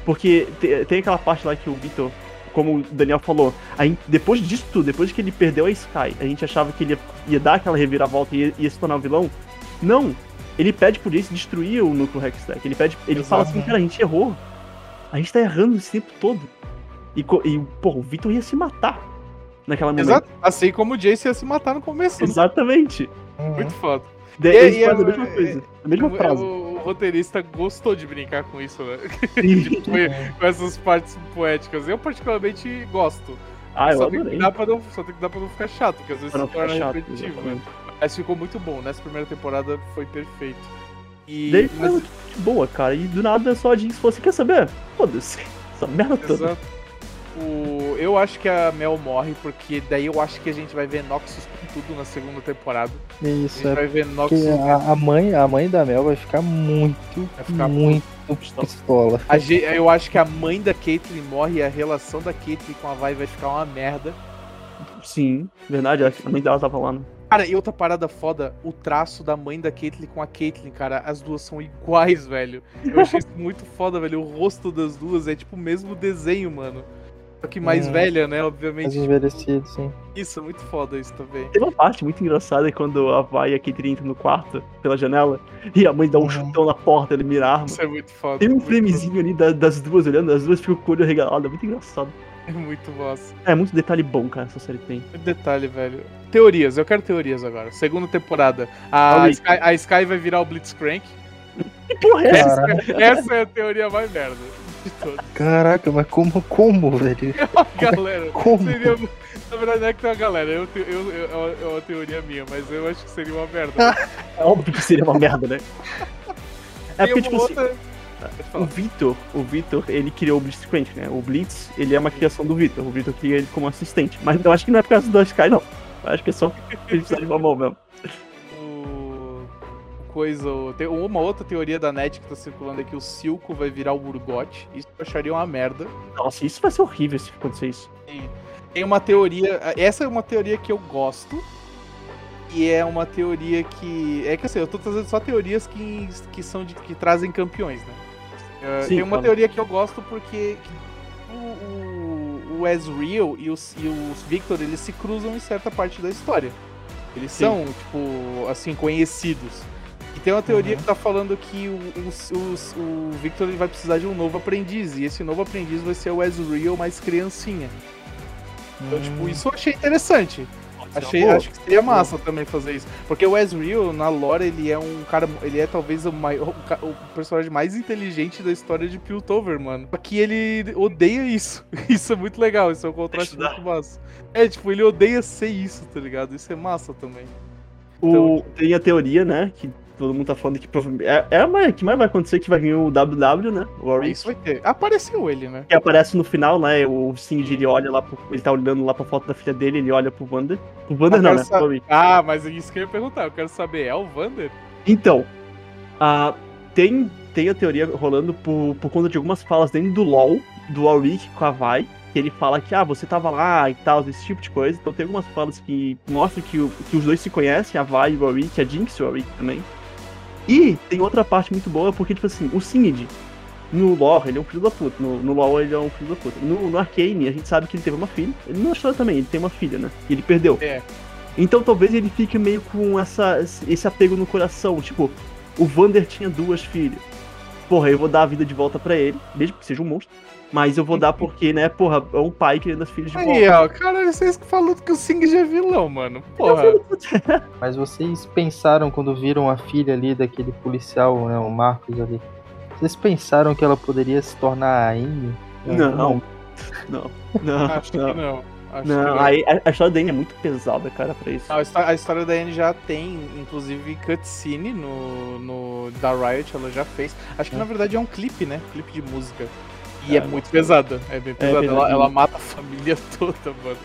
Porque te- tem aquela parte lá que o Victor, como o Daniel falou, aí, depois disso tudo, depois que ele perdeu a Sky, a gente achava que ele ia, ia dar aquela reviravolta e ia, ia se tornar um vilão. Não! Ele pede pro Jace destruir o núcleo Hextech. Ele pede. Ele fala assim, cara, a gente errou. A gente tá errando esse tempo todo. E, e pô, o Victor ia se matar naquela momento. Exato. Assim como o Jace ia se matar no começo. né? Exatamente. Muito foda. De- E- Eles e fazem a mesma coisa. A mesma O- frase. O, roteirista gostou de brincar com isso, né? Foi- com essas partes poéticas. Eu particularmente gosto. Ah, eu só, tem dar pra não, só tem que dar pra não ficar chato, porque às vezes Pra se torna chato, repetitivo, né? exatamente. Mas ficou muito bom. Nessa primeira temporada foi perfeito. E, Daí mas- foi que boa, cara. E do nada só a Jinx falou assim: quer saber? Foda-se. Essa merda toda. O, eu acho que a Mel morre, porque daí eu acho que a gente vai ver Noxus com tudo na segunda temporada. A Isso, gente é vai ver porque Noxus. a, a mãe, a mãe da Mel vai ficar muito, Vai ficar muito pistola. pistola. A eu acho que a mãe da Caitlyn morre e a relação da Caitlyn com a Vi vai ficar uma merda. Sim, verdade. A mãe dela tava lá. Né? Cara, e outra parada foda, o traço da mãe da Caitlyn com a Caitlyn, cara, as duas são iguais, velho. Eu achei isso muito foda, velho. O rosto das duas é tipo o mesmo desenho, mano. Só que mais Hum. velha, né? Mais Obviamente. envelhecido, sim. Isso, é muito foda isso também. Tem uma parte muito engraçada quando a Vai e a Caitlyn entram no quarto, pela janela, e a mãe dá um Uhum. chutão na porta, ele mira a arma. Isso é muito foda. Tem um framezinho ali da- das duas olhando, as duas ficam com o olho regalado, é muito engraçado. foda. É muito massa. É muito detalhe bom, cara, essa série tem. Muito detalhe, velho. Teorias, eu quero teorias agora. Segunda temporada. A, aí. Sky, a Sky vai virar o Blitzcrank. Que porra é essa? Essa é a teoria mais merda de todas. caraca, mas como, como, velho? Galera, Como? seria. Na verdade, não é que tem uma galera, eu, eu, eu- é uma teoria minha, mas eu acho que seria uma merda. É óbvio que seria uma merda, né? É porque, tipo uma assim, outra- Pode o. Vitor, o Vitor, ele criou o Blitzcrank, né? O Blitz, ele é uma criação do Vitor. O Vitor cria ele como assistente. Mas eu acho que não é por causa do Sky, não. Eu acho que é só porque ele precisa de uma mão mesmo. O. o Coisa. o- Tem uma outra teoria da net que tá circulando aqui: o Silco vai virar o Urgot. Isso eu acharia uma merda. Nossa, isso vai ser horrível se acontecer isso. Tem- Tem uma teoria. Essa é uma teoria que eu gosto. E é uma teoria que. É que assim, eu tô trazendo só teorias que, que são de. que trazem campeões, né? Uh, Sim, tem uma claro. teoria que eu gosto porque o, o, o Ezreal e os, e os Victor eles se cruzam em certa parte da história. Eles Sim. são, tipo, assim, conhecidos. E tem uma teoria que tá falando que o, o, o- o Victor ele vai precisar de um novo aprendiz. E esse novo aprendiz vai ser o Ezreal mais criancinha. Então, tipo, isso eu achei interessante. Achei, Boa. acho que seria massa também fazer isso. Porque o Ezreal, na lore, ele é um cara. Ele é talvez o, maior, o, personagem mais inteligente da história de Piltover, mano. Só que ele odeia isso. Isso é muito legal, isso é um contraste muito massa. É, tipo, ele odeia ser isso, tá ligado? Isso é massa também. O, tem a teoria, né? Que todo mundo tá falando que provavelmente. É, é a que mais vai acontecer que vai vir o WW, né? O. Isso vai ter. Apareceu ele, né? Que aparece no final, né? O Singed ele olha lá pro, Ele tá olhando lá pra foto da filha dele, ele olha pro Wander. O Wander Eu não, né? O. Ah, mas é isso que eu ia perguntar. Eu quero saber, é o Vander? Então, ah, tem, tem a teoria rolando por, por conta de algumas falas dentro do LoL, do Warwick com a Vai, que ele fala que, ah, você tava lá e tal, esse tipo de coisa. Então tem algumas falas que mostram que, o- que os dois se conhecem, a Vai e o Warwick, a Jinx e o Warwick também. E tem outra parte muito boa, porque, tipo assim, o Singed, no lore, ele é um filho da puta. No, no LoL, ele é um filho da puta. No, no Arcane, a gente sabe que ele teve uma filha. Ele não achou também, ele tem uma filha, né? E ele perdeu. É. Então talvez ele fique meio com essa, esse apego no coração. Tipo, o Vander tinha duas filhas. Porra, eu vou dar a vida de volta pra ele, mesmo que seja um monstro. Mas eu vou dar porque, né, porra, é um pai querendo as filhas de Aí, volta. ó, cara, vocês falando que o Singed é vilão, mano. Porra. Mas vocês pensaram quando viram a filha ali daquele policial, né, o Marcos ali? Vocês pensaram que ela poderia se tornar a Amy? Não. Não, não, Acho que não. não. Acho que Não, não. aí a, a história dele é muito pesada, cara, pra isso. A histó- a história da Anne já tem, inclusive, cutscene no, no da Riot, ela já fez. Acho que na verdade é um clipe, né? Clipe de música. E é, É, muito pesada. É bem pesada. ela, pesadinho. ela mata a família toda, mano.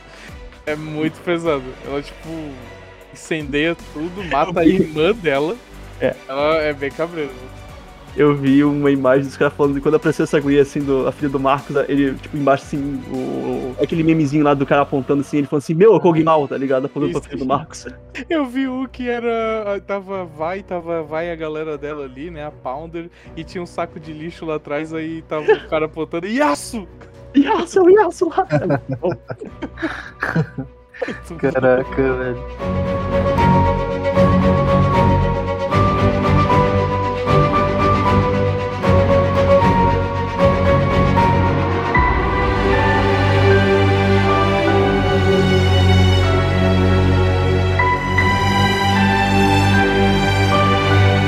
É muito pesado. Ela, tipo, incendeia tudo, mata a irmã dela. Ela é bem cabreira. Eu vi uma imagem dos caras falando de quando apareceu essa guria, assim, do, a filha do Marcos, ele, tipo, embaixo, assim, o, aquele memezinho lá do cara apontando, assim, ele falando assim, meu, Kog'Maw, tá ligado? Apontando pra filha do Marcos. Eu vi um que era. Tava vai, tava vai a galera dela ali, né? A Pounder, e tinha um saco de lixo lá atrás, aí tava o cara apontando. Yasu! Yasu, Yasu lá! Caraca, velho.